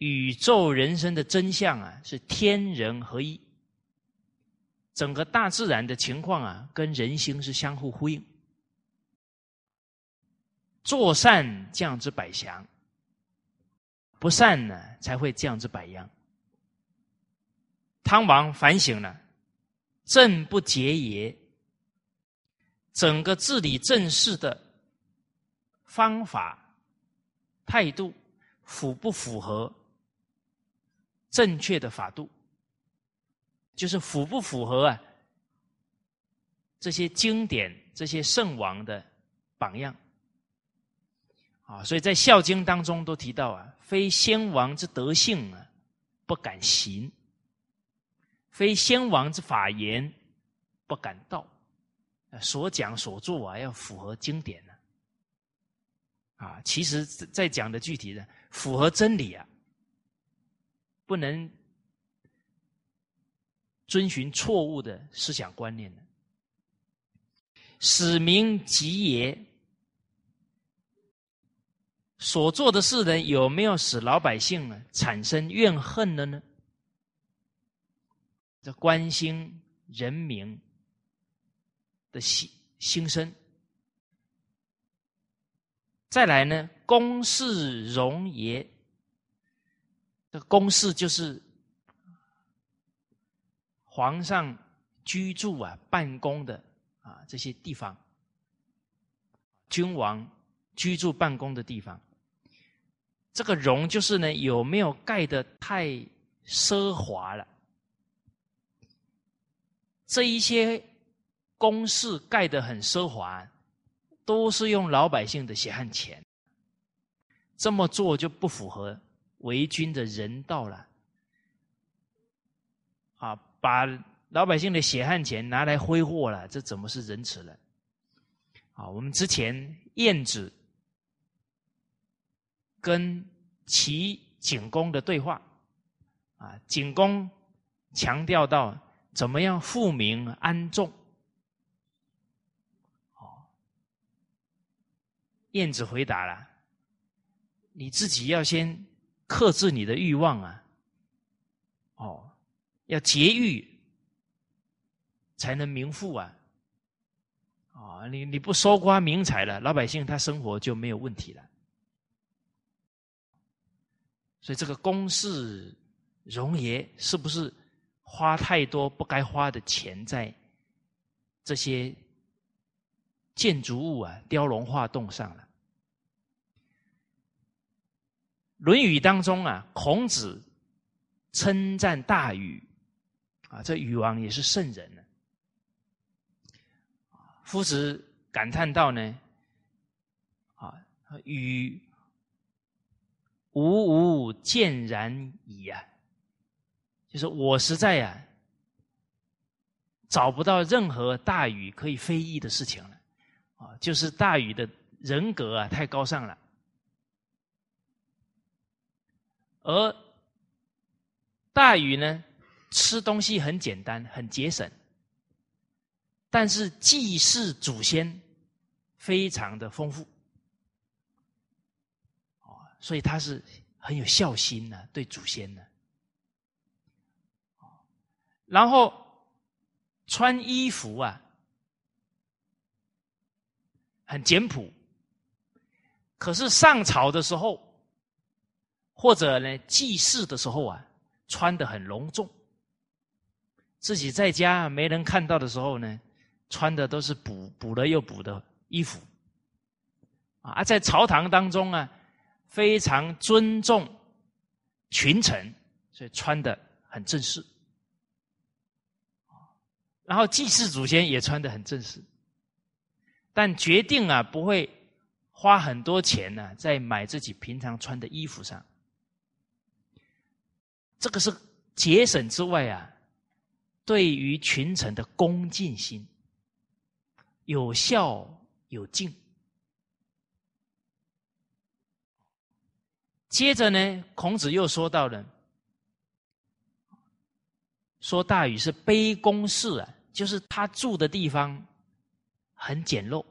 宇宙人生的真相啊是天人合一，整个大自然的情况啊跟人心是相互呼应，做善降之百祥，不善呢才会降之百殃。汤王反省了，政不结也，整个治理政事的。方法、态度符不符合正确的法度？就是符不符合啊？这些经典、这些圣王的榜样啊，所以在《孝经》当中都提到啊：“非先王之德性啊，不敢行；非先王之法言，不敢道。”所讲所做啊，要符合经典啊。啊，其实在讲的具体的符合真理啊，不能遵循错误的思想观念的。使民吉也，所做的事呢，有没有使老百姓呢产生怨恨了呢？这关心人民的心心声。再来呢，公事容也。这个公事就是皇上居住啊、办公的啊这些地方，君王居住办公的地方。这个容就是呢，有没有盖的太奢华了？这一些公事盖的很奢华。都是用老百姓的血汗钱，这么做就不符合为君的人道了。啊，把老百姓的血汗钱拿来挥霍了，这怎么是仁慈了？啊，我们之前晏子跟齐景公的对话，啊，景公强调到怎么样富民安众。燕子回答了：“你自己要先克制你的欲望啊，哦，要节欲才能民富啊，啊，你你不搜刮民财了，老百姓他生活就没有问题了。所以这个公事容爷是不是花太多不该花的钱在这些建筑物啊雕龙画栋上了。《论语》当中啊，孔子称赞大禹啊，这禹王也是圣人呢。夫子感叹道呢，啊，禹吾吾见然矣啊，就是我实在呀。找不到任何大禹可以非议的事情了，啊，就是大禹的人格啊太高尚了，而大禹呢吃东西很简单很节省，但是祭祀祖先非常的丰富，所以他是很有孝心的对祖先的，然后。穿衣服啊，很简朴。可是上朝的时候，或者呢祭祀的时候啊，穿的很隆重。自己在家没人看到的时候呢，穿的都是补补了又补的衣服。啊，在朝堂当中啊，非常尊重群臣，所以穿的很正式。然后祭祀祖先也穿的很正式，但决定啊不会花很多钱呢，在买自己平常穿的衣服上。这个是节省之外啊，对于群臣的恭敬心，有孝有敬。接着呢，孔子又说到了。说大禹是卑躬士啊，就是他住的地方很简陋、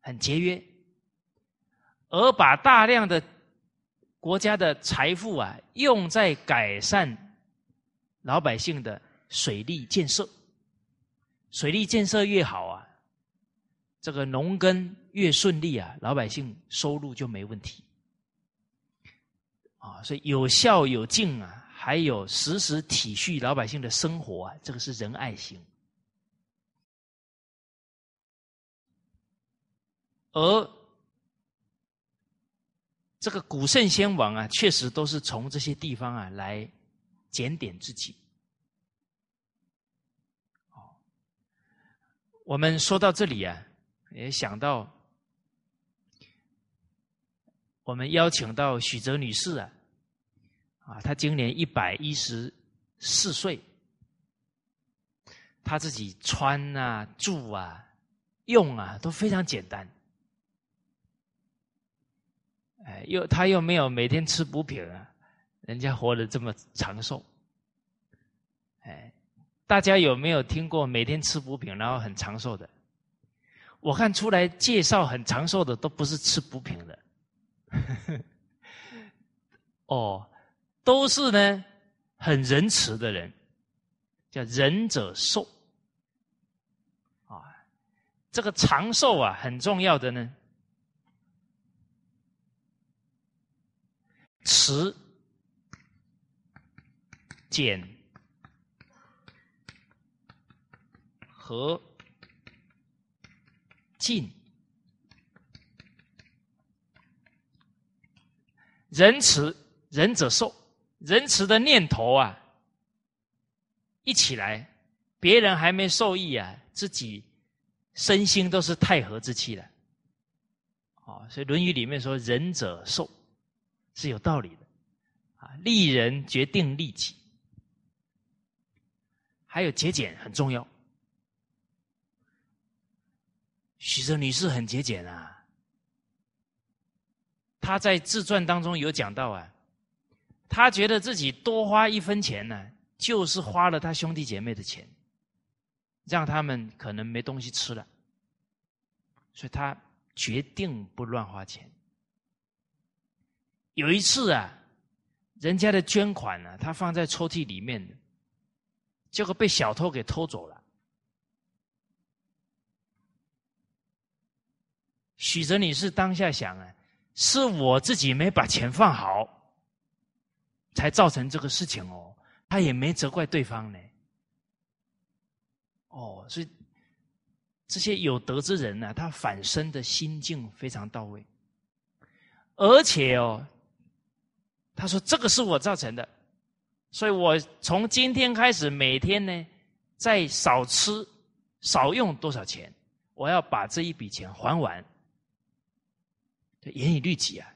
很节约，而把大量的国家的财富啊用在改善老百姓的水利建设。水利建设越好啊，这个农耕越顺利啊，老百姓收入就没问题。啊，所以有孝有敬啊。还有时时体恤老百姓的生活啊，这个是仁爱心。而这个古圣先王啊，确实都是从这些地方啊来检点自己。我们说到这里啊，也想到我们邀请到许哲女士啊。啊，她今年一百一十四岁，他自己穿啊、住啊、用啊都非常简单，哎，又他又没有每天吃补品啊，人家活得这么长寿，哎，大家有没有听过每天吃补品然后很长寿的？我看出来介绍很长寿的都不是吃补品的，哦。都是呢，很仁慈的人，叫仁者寿啊。这个长寿啊，很重要的呢，慈、俭和进，仁慈，仁者寿。仁慈的念头啊，一起来，别人还没受益啊，自己身心都是太和之气了。啊，所以《论语》里面说“仁者寿”是有道理的啊，利人决定利己，还有节俭很重要。许哲女士很节俭啊，她在自传当中有讲到啊。他觉得自己多花一分钱呢，就是花了他兄弟姐妹的钱，让他们可能没东西吃了，所以他决定不乱花钱。有一次啊，人家的捐款呢，他放在抽屉里面的，结果被小偷给偷走了。许哲女士当下想啊，是我自己没把钱放好。才造成这个事情哦，他也没责怪对方呢。哦，所以这些有德之人呢，他反身的心境非常到位，而且哦，他说这个是我造成的，所以我从今天开始每天呢，再少吃少用多少钱，我要把这一笔钱还完，严以律己啊。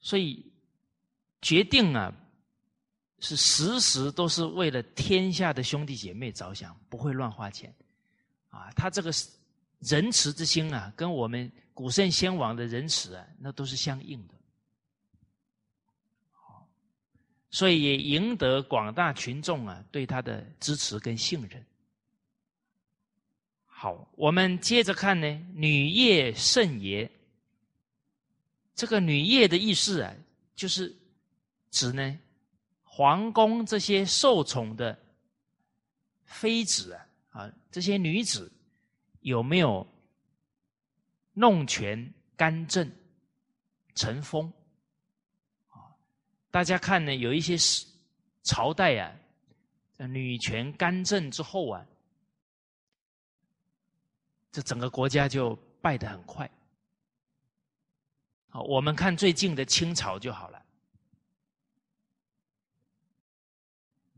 所以决定啊。是时时都是为了天下的兄弟姐妹着想，不会乱花钱，啊，他这个仁慈之心啊，跟我们古圣先王的仁慈啊，那都是相应的，所以也赢得广大群众啊对他的支持跟信任。好，我们接着看呢，女业圣爷。这个女业的意思啊，就是指呢。皇宫这些受宠的妃子啊，啊，这些女子有没有弄权干政、成风？啊，大家看呢，有一些是朝代啊，女权干政之后啊，这整个国家就败得很快。好，我们看最近的清朝就好了。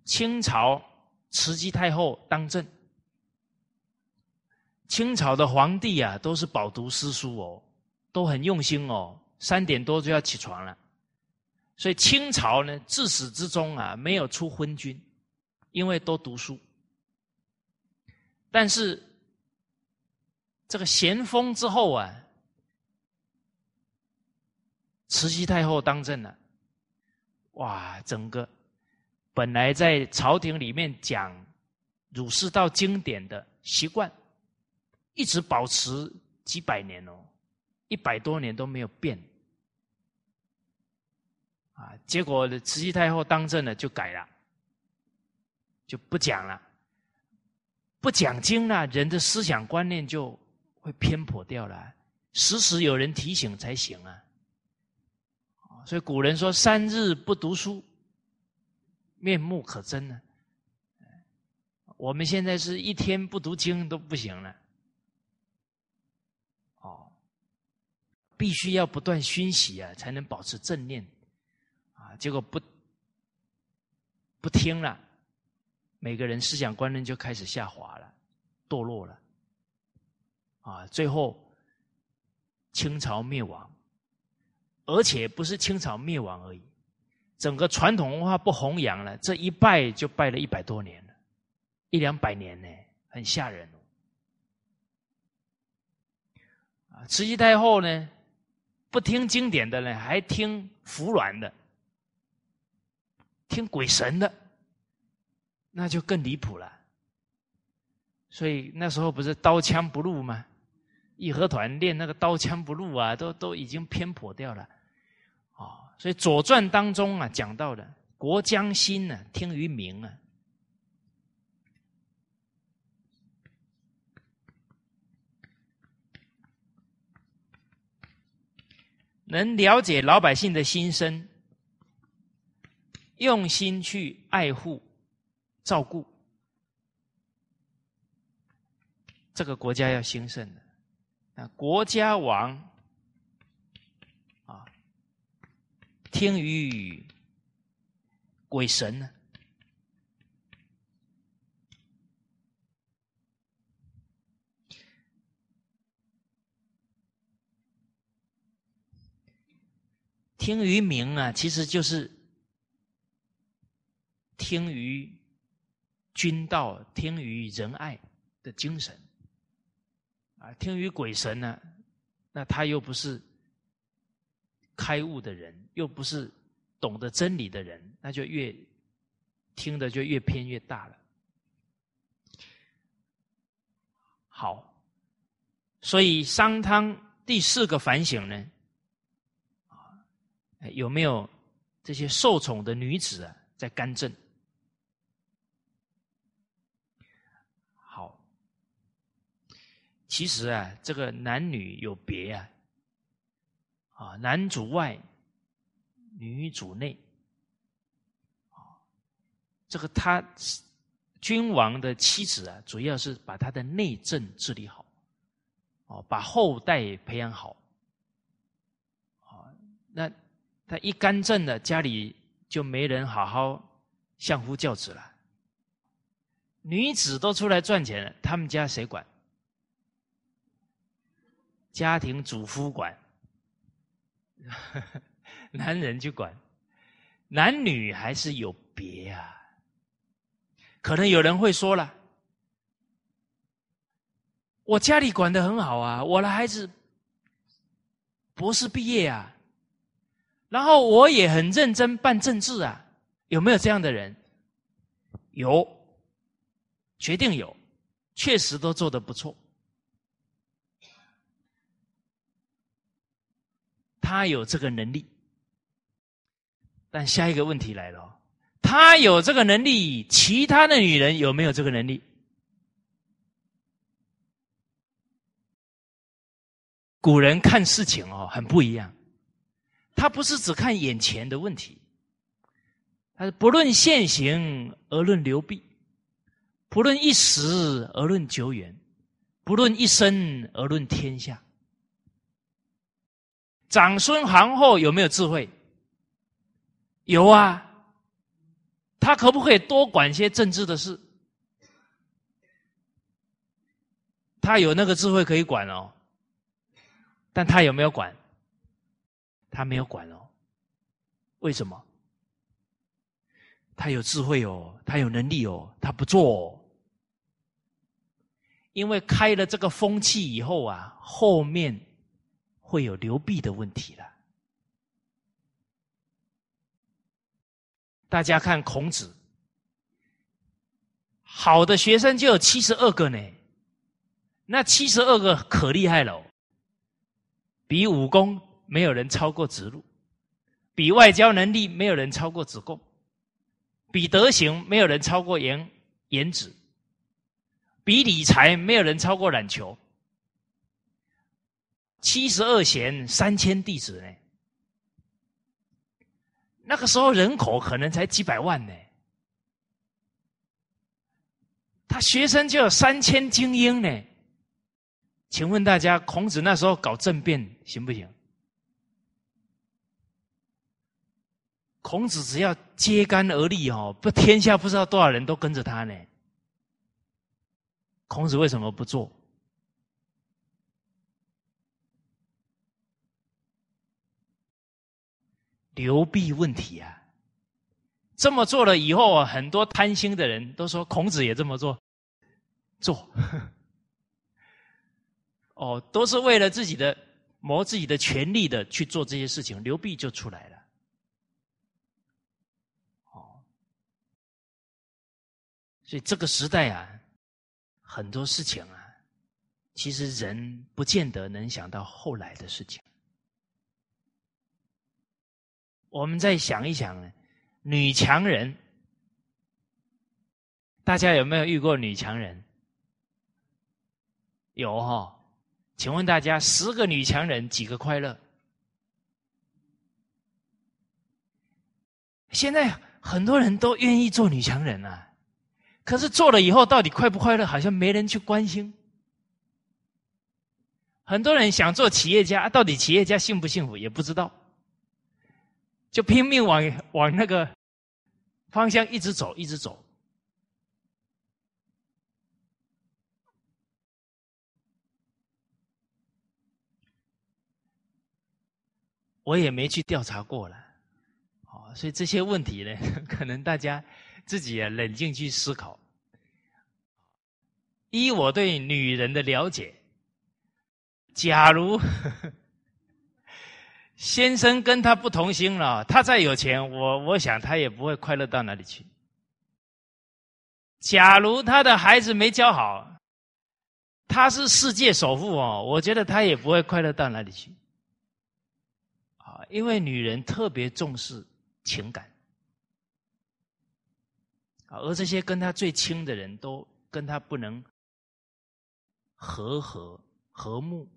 清朝慈禧太后当政，清朝的皇帝啊，都是饱读诗书哦，都很用心哦，三点多就要起床了。所以清朝呢，自始至终啊，没有出昏君，因为都读书。但是这个咸丰之后啊，慈禧太后当政了，哇，整个。本来在朝廷里面讲儒释道经典的习惯，一直保持几百年哦，一百多年都没有变。啊，结果慈禧太后当政了就改了，就不讲了，不讲经了，人的思想观念就会偏颇掉了，时时有人提醒才行啊。所以古人说：“三日不读书。”面目可憎呢？我们现在是一天不读经都不行了，哦，必须要不断熏习啊，才能保持正念啊。结果不不听了，每个人思想观念就开始下滑了，堕落了啊。最后清朝灭亡，而且不是清朝灭亡而已。整个传统文化不弘扬了，这一拜就拜了一百多年了，一两百年呢，很吓人哦。慈禧太后呢，不听经典的呢，还听服软的，听鬼神的，那就更离谱了。所以那时候不是刀枪不入吗？义和团练那个刀枪不入啊，都都已经偏颇掉了。啊所以《左传》当中啊讲到的“国将兴呢，听于民啊”，能了解老百姓的心声，用心去爱护、照顾，这个国家要兴盛的。啊，国家亡。听于鬼神呢？听于明啊，其实就是听于君道、听于仁爱的精神啊。听于鬼神呢，那他又不是。开悟的人，又不是懂得真理的人，那就越听的就越偏越大了。好，所以商汤第四个反省呢，有没有这些受宠的女子啊在干政？好，其实啊，这个男女有别啊。啊，男主外，女主内。啊，这个他君王的妻子啊，主要是把他的内政治理好，哦，把后代培养好，啊，那他一干政了，家里就没人好好相夫教子了，女子都出来赚钱了，他们家谁管？家庭主夫管，男人就管，男女还是有别啊。可能有人会说了：“我家里管的很好啊，我的孩子博士毕业啊，然后我也很认真办政治啊，有没有这样的人？有，决定有，确实都做的不错。他有这个能力，但下一个问题来了。”他有这个能力，其他的女人有没有这个能力？古人看事情哦，很不一样。他不是只看眼前的问题，他是不论现行而论流弊，不论一时而论久远，不论一生而论天下。长孙皇后有没有智慧？有啊。他可不可以多管些政治的事？他有那个智慧可以管哦，但他有没有管？他没有管哦。为什么？他有智慧哦，他有能力哦，他不做。因为开了这个风气以后啊，后面会有流弊的问题了。大家看孔子，好的学生就有七十二个呢，那七十二个可厉害了，比武功没有人超过子路，比外交能力没有人超过子贡，比德行没有人超过颜颜子，比理财没有人超过冉求，七十二贤三千弟子呢。那个时候人口可能才几百万呢，他学生就有三千精英呢。请问大家，孔子那时候搞政变行不行？孔子只要揭竿而立哦，不天下不知道多少人都跟着他呢。孔子为什么不做？流弊问题啊！这么做了以后啊，很多贪心的人都说孔子也这么做，做 哦，都是为了自己的谋自己的权利的去做这些事情，流弊就出来了。哦，所以这个时代啊，很多事情啊，其实人不见得能想到后来的事情。我们再想一想，女强人，大家有没有遇过女强人？有哈，请问大家，十个女强人几个快乐？现在很多人都愿意做女强人啊，可是做了以后到底快不快乐？好像没人去关心。很多人想做企业家，到底企业家幸不幸福也不知道。就拼命往往那个方向一直走，一直走。我也没去调查过了，哦，所以这些问题呢，可能大家自己啊冷静去思考。依我对女人的了解，假如。先生跟她不同心了，她再有钱，我我想她也不会快乐到哪里去。假如他的孩子没教好，他是世界首富哦，我觉得他也不会快乐到哪里去。啊，因为女人特别重视情感，而这些跟他最亲的人都跟他不能和和和睦。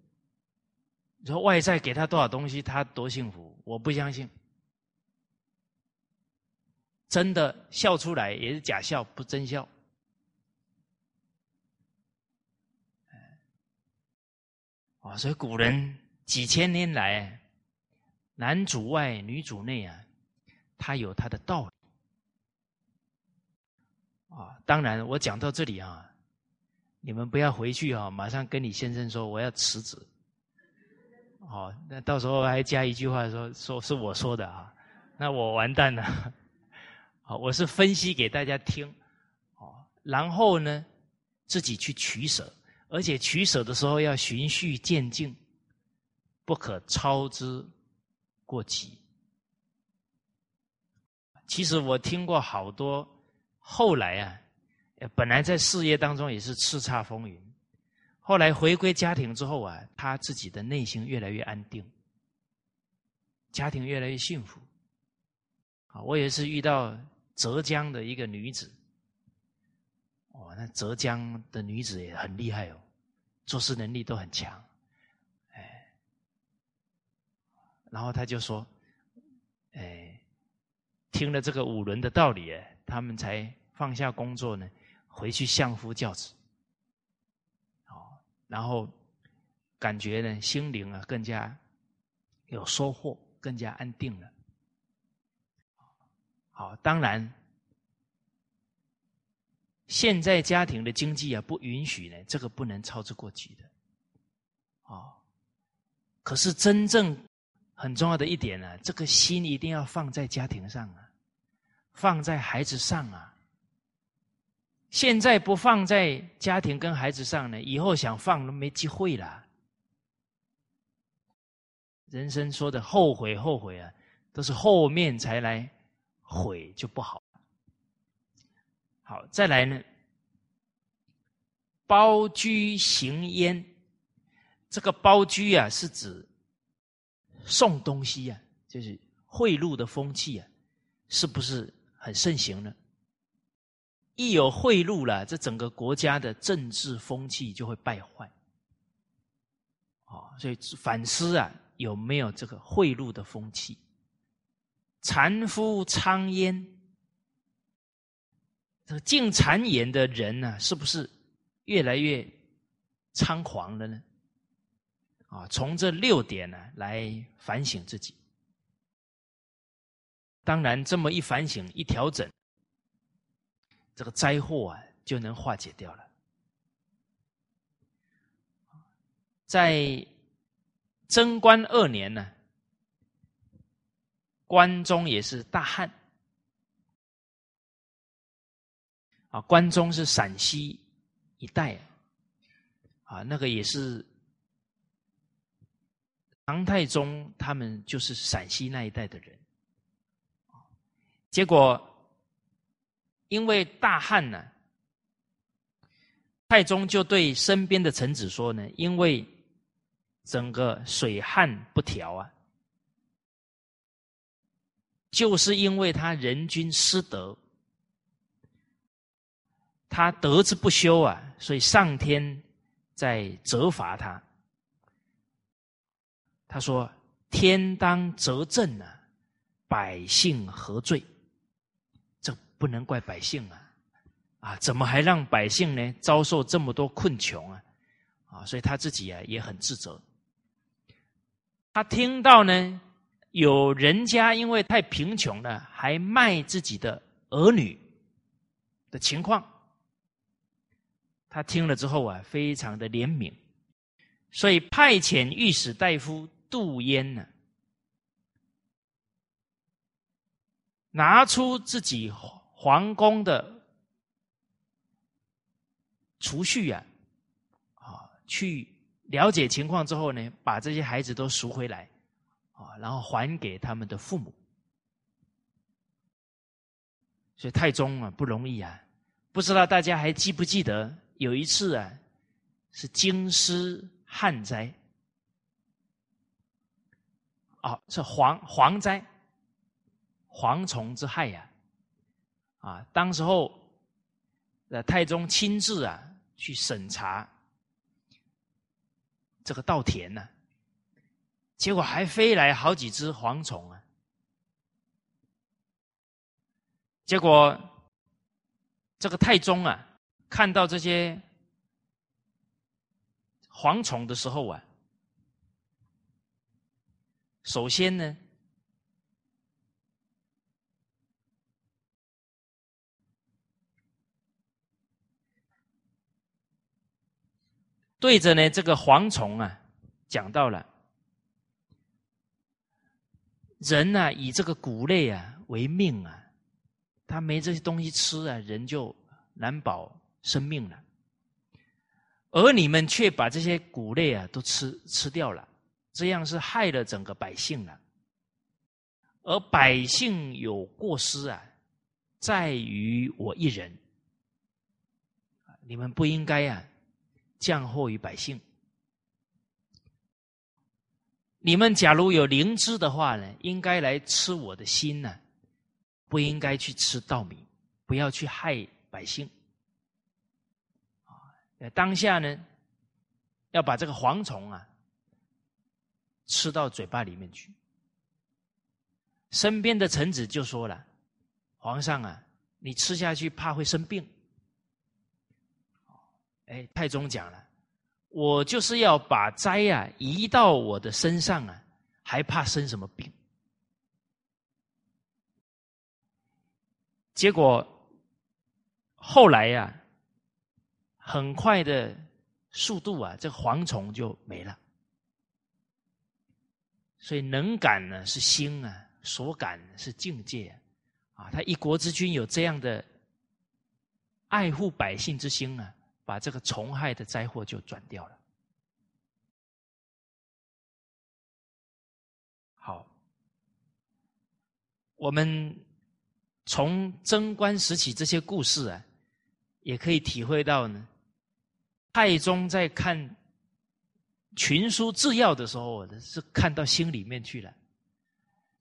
你说外在给他多少东西他多幸福我不相信。真的笑出来也是假笑不真笑。啊所以古人几千年来男主外女主内啊他有他的道理啊，当然我讲到这里啊，你们不要回去啊，马上跟你先生说我要辞职。哦，那到时候还加一句话说说是我说的啊，那我完蛋了。好，我是分析给大家听，哦，然后呢，自己去取舍，而且取舍的时候要循序渐进，不可操之过急。其实我听过好多，后来啊，本来在事业当中也是叱咤风云。后来回归家庭之后啊，他自己的内心越来越安定，家庭越来越幸福。啊，我也是遇到浙江的一个女子，哦，那浙江的女子也很厉害哦，做事能力都很强，哎，然后他就说，哎，听了这个五伦的道理，哎，他们才放下工作呢，回去相夫教子。哦然后感觉呢，心灵啊更加有收获，更加安定了。好，当然，现在家庭的经济啊不允许呢，这个不能操之过急的。哦，可是真正很重要的一点呢，这个心一定要放在家庭上啊，放在孩子上啊。现在不放在家庭跟孩子上呢，以后想放都没机会了。人生说的后悔后悔啊，都是后面才来悔就不好。好，再来呢，包居行焉，这个包居啊是指送东西啊，就是贿赂的风气啊，是不是很盛行呢？一有贿赂了，这整个国家的政治风气就会败坏。啊，所以反思啊，有没有这个贿赂的风气？残夫苍烟，这个进谗言的人呢，是不是越来越猖狂了呢？啊，从这六点呢来反省自己。当然，这么一反省，一调整。这个灾祸啊，就能化解掉了。在贞观二年呢，关中也是大旱。啊，关中是陕西一带，啊，那个也是唐太宗他们就是陕西那一带的人，结果。因为大旱呢，太宗就对身边的臣子说呢：“因为整个水旱不调啊，就是因为他人君失德，他德之不修啊，所以上天在责罚他。他说：天当责政啊，百姓何罪？”不能怪百姓啊，啊，怎么还让百姓呢遭受这么多困穷啊？啊，所以他自己啊也很自责。他听到呢，有人家因为太贫穷了，还卖自己的儿女的情况，他听了之后啊，非常的怜悯，所以派遣御史大夫杜淹呢，拿出自己。皇宫的储蓄啊，啊，去了解情况之后呢，把这些孩子都赎回来，啊，然后还给他们的父母。所以太宗啊不容易啊，不知道大家还记不记得有一次啊，是京师旱灾，啊，是蝗蝗灾，蝗虫之害呀。啊，啊当时候，呃，太宗亲自啊去审查这个稻田呢，结果还飞来好几只蝗虫啊。结果这个太宗啊看到这些蝗虫的时候啊，首先呢，对着呢这个蝗虫啊，讲到了人呢以这个谷类啊为命啊，他没这些东西吃啊，人就难保生命了。而你们却把这些谷类啊都吃吃掉了，这样是害了整个百姓了。而百姓有过失啊，在于我一人。你们不应该啊降祸于百姓。你们假如有灵知的话呢，应该来吃我的心呢，不应该去吃稻米，不要去害百姓。啊当下呢，要把这个蝗虫啊吃到嘴巴里面去。身边的臣子就说了：“皇上啊，你吃下去怕会生病。”哎，太宗讲了：“我就是要把灾呀移到我的身上啊，还怕生什么病？”结果后来呀。很快的速度啊，这蝗虫就没了。所以能感呢是心啊，所感是境界啊。他一国之君有这样的爱护百姓之心啊，把这个虫害的灾祸就转掉了。好，我们从贞观时期这些故事啊，也可以体会到呢。太宗在看群书治要的时候，是看到心里面去了，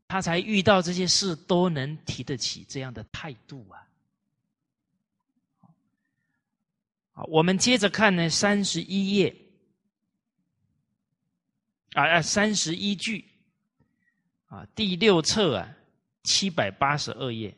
他才遇到这些事都能提得起这样的态度啊。好，我们接着看呢，三十一页。啊啊，三十一句。啊，第六册啊，七百八十二页。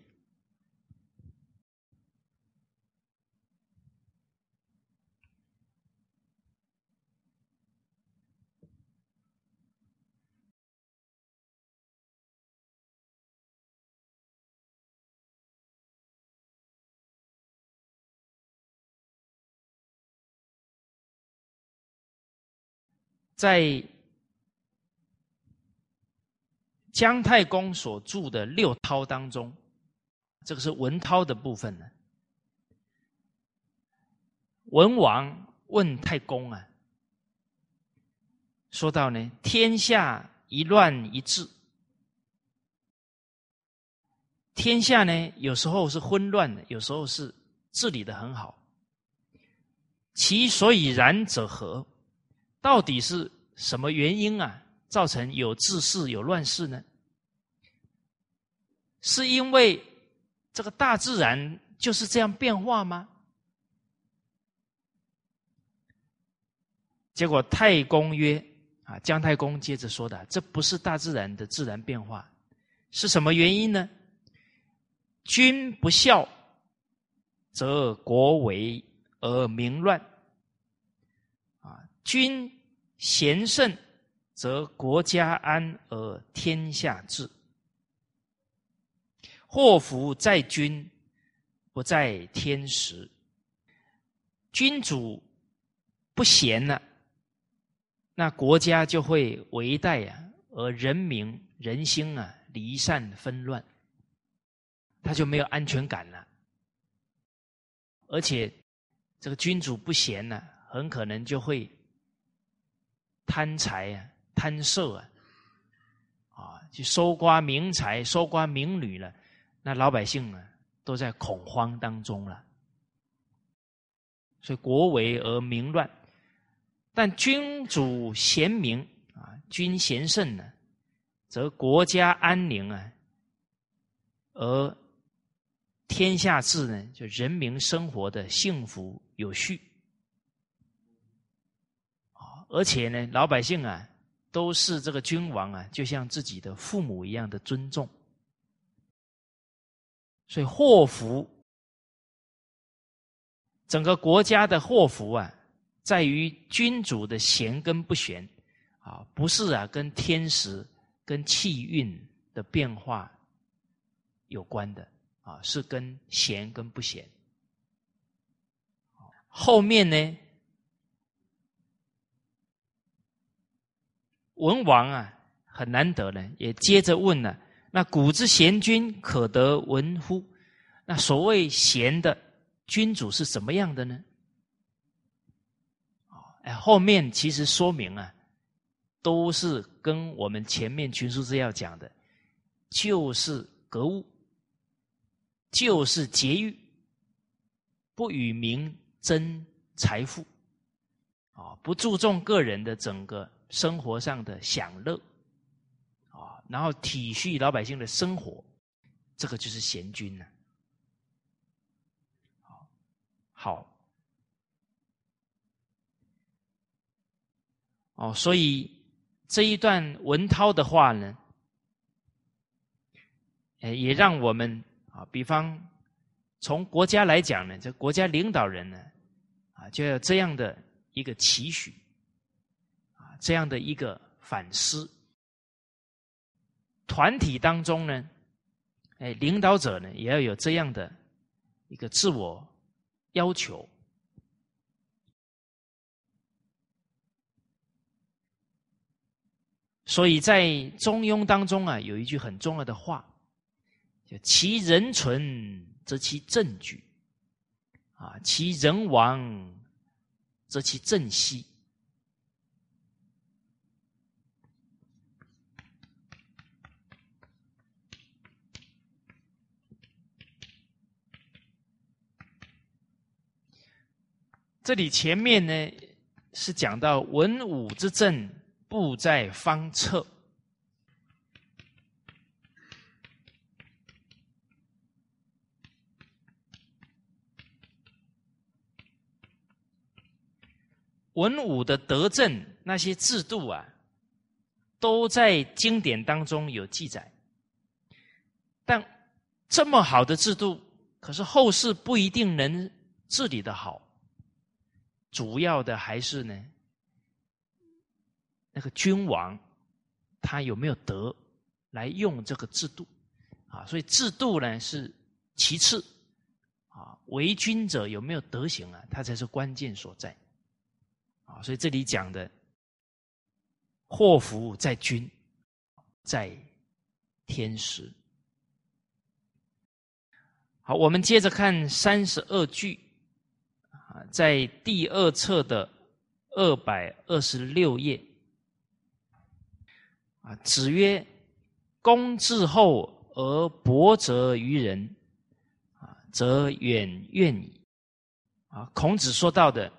在姜太公所著的六韬当中，这个是文韬的部分呢。文王问太公啊，说到呢，天下一乱一治，天下呢有时候是混乱的，有时候是治理的很好，其所以然者何？到底是什么原因啊？造成有治世有乱世呢？是因为这个大自然就是这样变化吗？结果太公曰：“啊，姜太公接着说的，这不是大自然的自然变化，是什么原因呢？君不孝，则国危而民乱。啊，君。”贤圣，则国家安而天下治。祸福在君，不在天时。君主不贤了，那国家就会危殆啊，而人民人心啊离散纷乱，他就没有安全感了。而且，这个君主不贤呢，很可能就会。贪财啊，贪色啊，啊，去搜刮民财、搜刮民女了，那老百姓呢，都在恐慌当中了。所以国危而民乱，但君主贤明啊，君贤圣呢，则国家安宁啊，而天下治呢，就人民生活的幸福有序。而且呢，老百姓啊，都是这个君王啊，就像自己的父母一样的尊重。所以祸福，整个国家的祸福啊，在于君主的贤跟不贤啊，不是啊，跟天时跟气运的变化有关的啊，是跟贤跟不贤。后面呢，文王啊，很难得呢，也接着问了：那古之贤君可得闻乎？那所谓贤的君主是什么样的呢？哎，后面其实说明啊，都是跟我们前面群书之要讲的，就是格物，就是节欲，不与民争财富，啊，不注重个人的整个生活上的享乐，啊，然后体恤老百姓的生活，这个就是贤君呢。好，好。哦，所以这一段文涛的话呢，也让我们啊，比方从国家来讲呢，这国家领导人呢，啊，就要这样的一个期许，这样的一个反思。团体当中呢，哎，领导者呢，也要有这样的一个自我要求。所以在《中庸》当中啊，有一句很重要的话，叫“其人存，则其政举；啊，其人亡，则其政息。”这里前面呢是讲到文武之政。不在方策，文武的德政那些制度啊，都在经典当中有记载。但这么好的制度，可是后世不一定能治理的好。主要的还是呢。那个君王，他有没有德来用这个制度啊？所以制度呢是其次啊，为君者有没有德行啊？他才是关键所在啊。所以这里讲的祸福在君，在天时。好，我们接着看三十二句在第二册的二百二十六页。啊，子曰：“公自厚而薄责于人，啊，则远怨矣。”啊，孔子说到的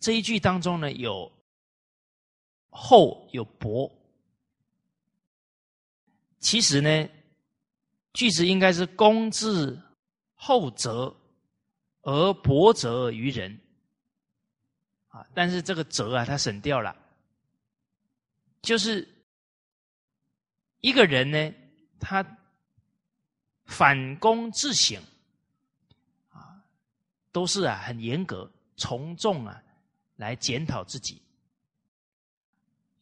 这一句当中呢，有厚有薄。其实呢，句子应该是“公自厚责而薄责于人”。啊，但是这个“责”啊，他省掉了，就是。一个人呢，他反躬自省啊，都是啊很严格、从众啊来检讨自己，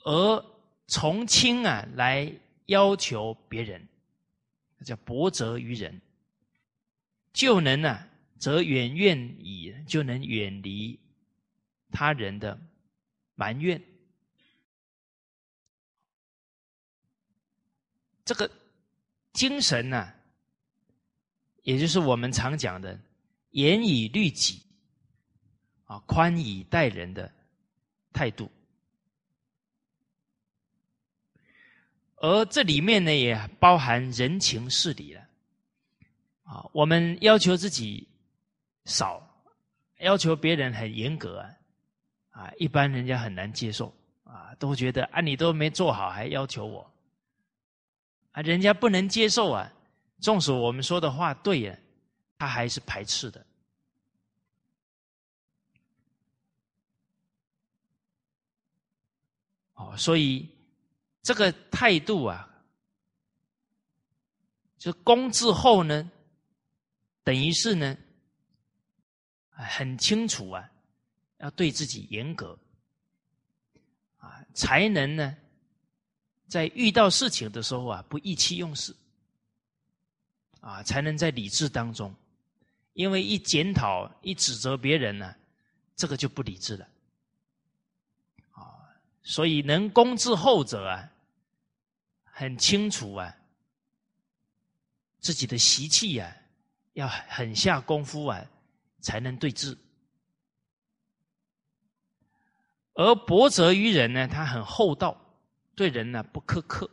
而从轻啊来要求别人，叫薄责于人，就能呢则远怨矣，就能远离他人的埋怨。这个精神呢，也就是我们常讲的“严以律己，啊宽以待人”的态度，而这里面呢，也包含人情事理了。啊，我们要求自己少，要求别人很严格啊，啊，一般人家很难接受啊，都觉得啊，你都没做好，还要求我。啊，人家不能接受啊！纵使我们说的话对呀，他还是排斥的。哦，所以这个态度啊，就公之后呢，等于是呢，很清楚啊，要对自己严格啊，才能呢。在遇到事情的时候啊，不意气用事，啊，才能在理智当中。因为一检讨、一指责别人呢，这个就不理智了。啊，所以能攻之后者啊，很清楚啊，自己的习气啊，要很下功夫啊，才能对治。而博泽于人呢，他很厚道，对人呢不苛刻。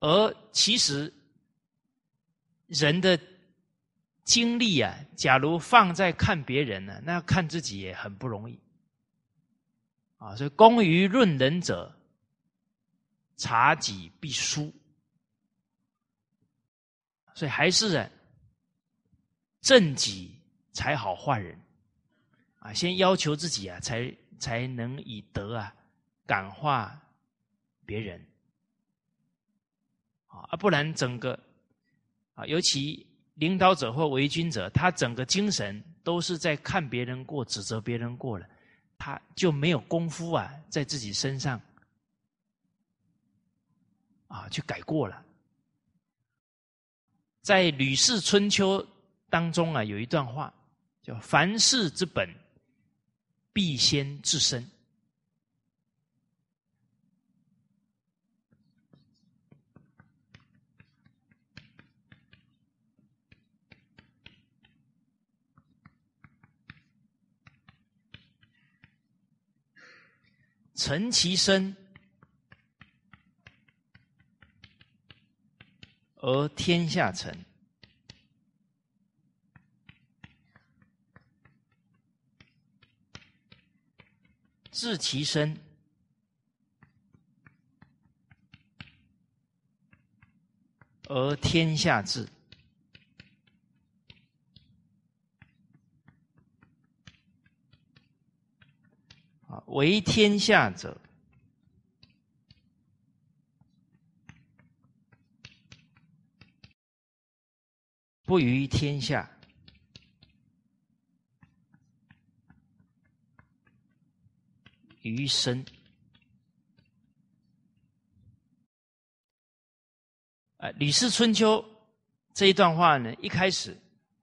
而其实人的精力啊，假如放在看别人呢，那看自己也很不容易。啊，所以工于论人者，察己必输。所以还是啊，正己才好化人。啊，先要求自己啊，才才能以德啊感化别人啊，不然整个啊，尤其领导者或为君者，他整个精神都是在看别人过、指责别人过了，他就没有功夫啊，在自己身上啊去改过了。在《吕氏春秋》当中啊，有一段话叫“凡事之本”。必先自身，成其身，而天下成。治其身，而天下治。啊，为天下者，不于天下。余生，啊，《吕氏春秋》这一段话呢，一开始，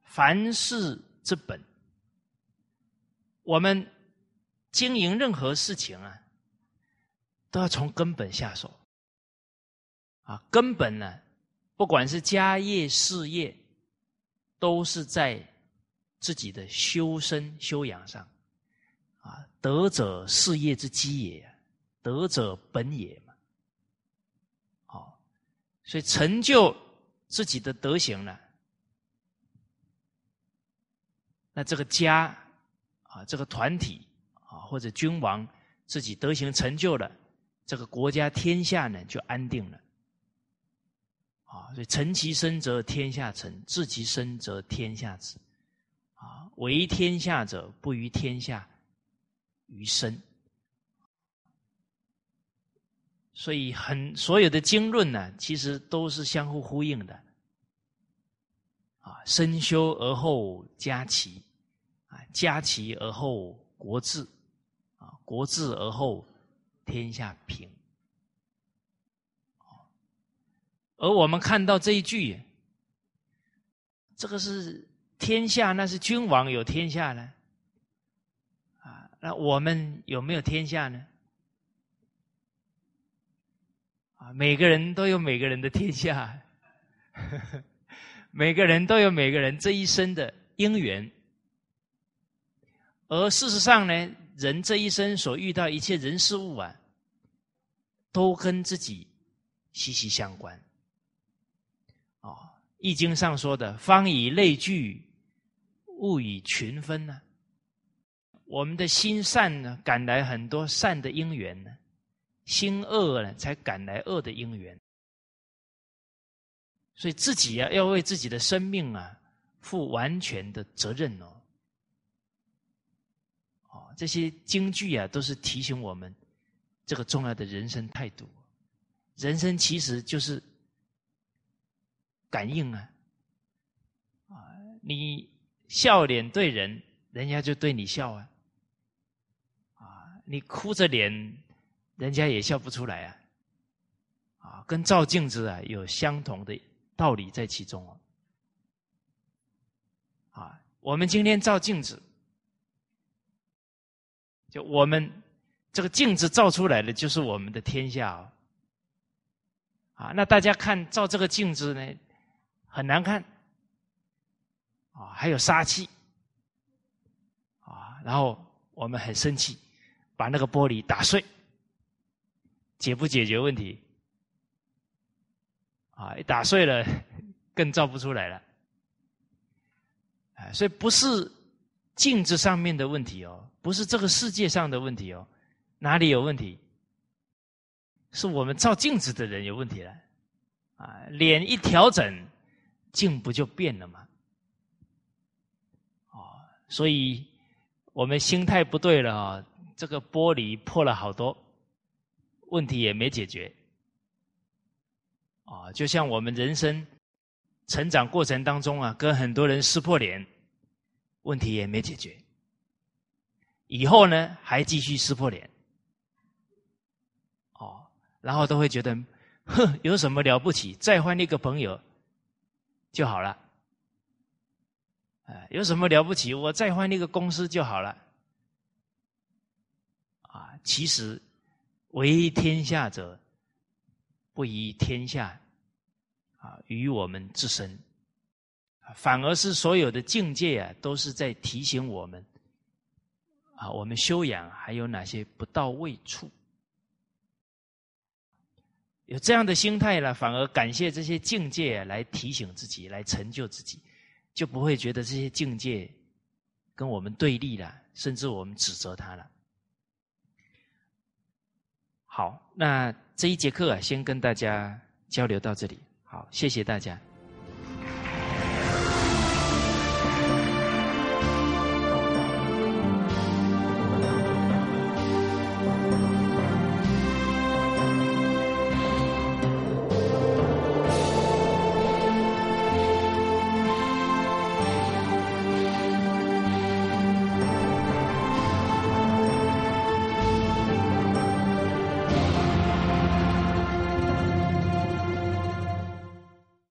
凡事之本，我们经营任何事情啊，都要从根本下手。啊，根本呢，不管是家业、事业，都是在自己的修身修养上。德者事业之基也，德者本也嘛。好，所以成就自己的德行了，那这个家啊，这个团体啊，或者君王自己德行成就了，这个国家天下呢就安定了。啊，所以成其身则天下成，治其身则天下治。啊，为天下者不于天下。余生，所以很所有的经论呢，其实都是相互呼应的。啊，身修而后家齐，啊，家齐而后国治，啊，国治而后天下平。而我们看到这一句，这个是天下，那是君王有天下呢。那我们有没有天下呢？啊，每个人都有每个人的天下，每个人都有每个人这一生的因缘。而事实上呢，人这一生所遇到一切人事物啊，都跟自己息息相关。啊，《易经》上说的“方以类聚，物以群分”呢。我们的心善呢，赶来很多善的因缘呢；心恶呢，才赶来恶的因缘。所以自己啊，要为自己的生命啊，负完全的责任哦。哦，这些京剧啊，都是提醒我们这个重要的人生态度。人生其实就是感应啊，啊，你笑脸对人，人家就对你笑啊。你哭着脸，人家也笑不出来啊！啊，跟照镜子啊有相同的道理在其中哦。啊，我们今天照镜子，就我们这个镜子照出来的就是我们的天下哦。啊，那大家看照这个镜子呢，很难看，啊，还有杀气，啊，然后我们很生气。把那个玻璃打碎，解不解决问题？啊，一打碎了，更照不出来了。啊，所以不是镜子上面的问题哦，不是这个世界上的问题哦，哪里有问题？是我们照镜子的人有问题了。啊，脸一调整，镜不就变了吗？哦，所以我们心态不对了啊。这个玻璃破了好多，问题也没解决。啊，就像我们人生成长过程当中啊，跟很多人撕破脸，问题也没解决。以后呢，还继续撕破脸，哦，然后都会觉得，哼，有什么了不起？再换一个朋友就好了。哎，有什么了不起？我再换一个公司就好了。其实，为天下者，不以天下啊与我们自身，反而是所有的境界啊，都是在提醒我们啊，我们修养还有哪些不到位处。有这样的心态了，反而感谢这些境界来提醒自己，来成就自己，就不会觉得这些境界跟我们对立了，甚至我们指责他了。好那这一节课先跟大家交流到这里。好谢谢大家。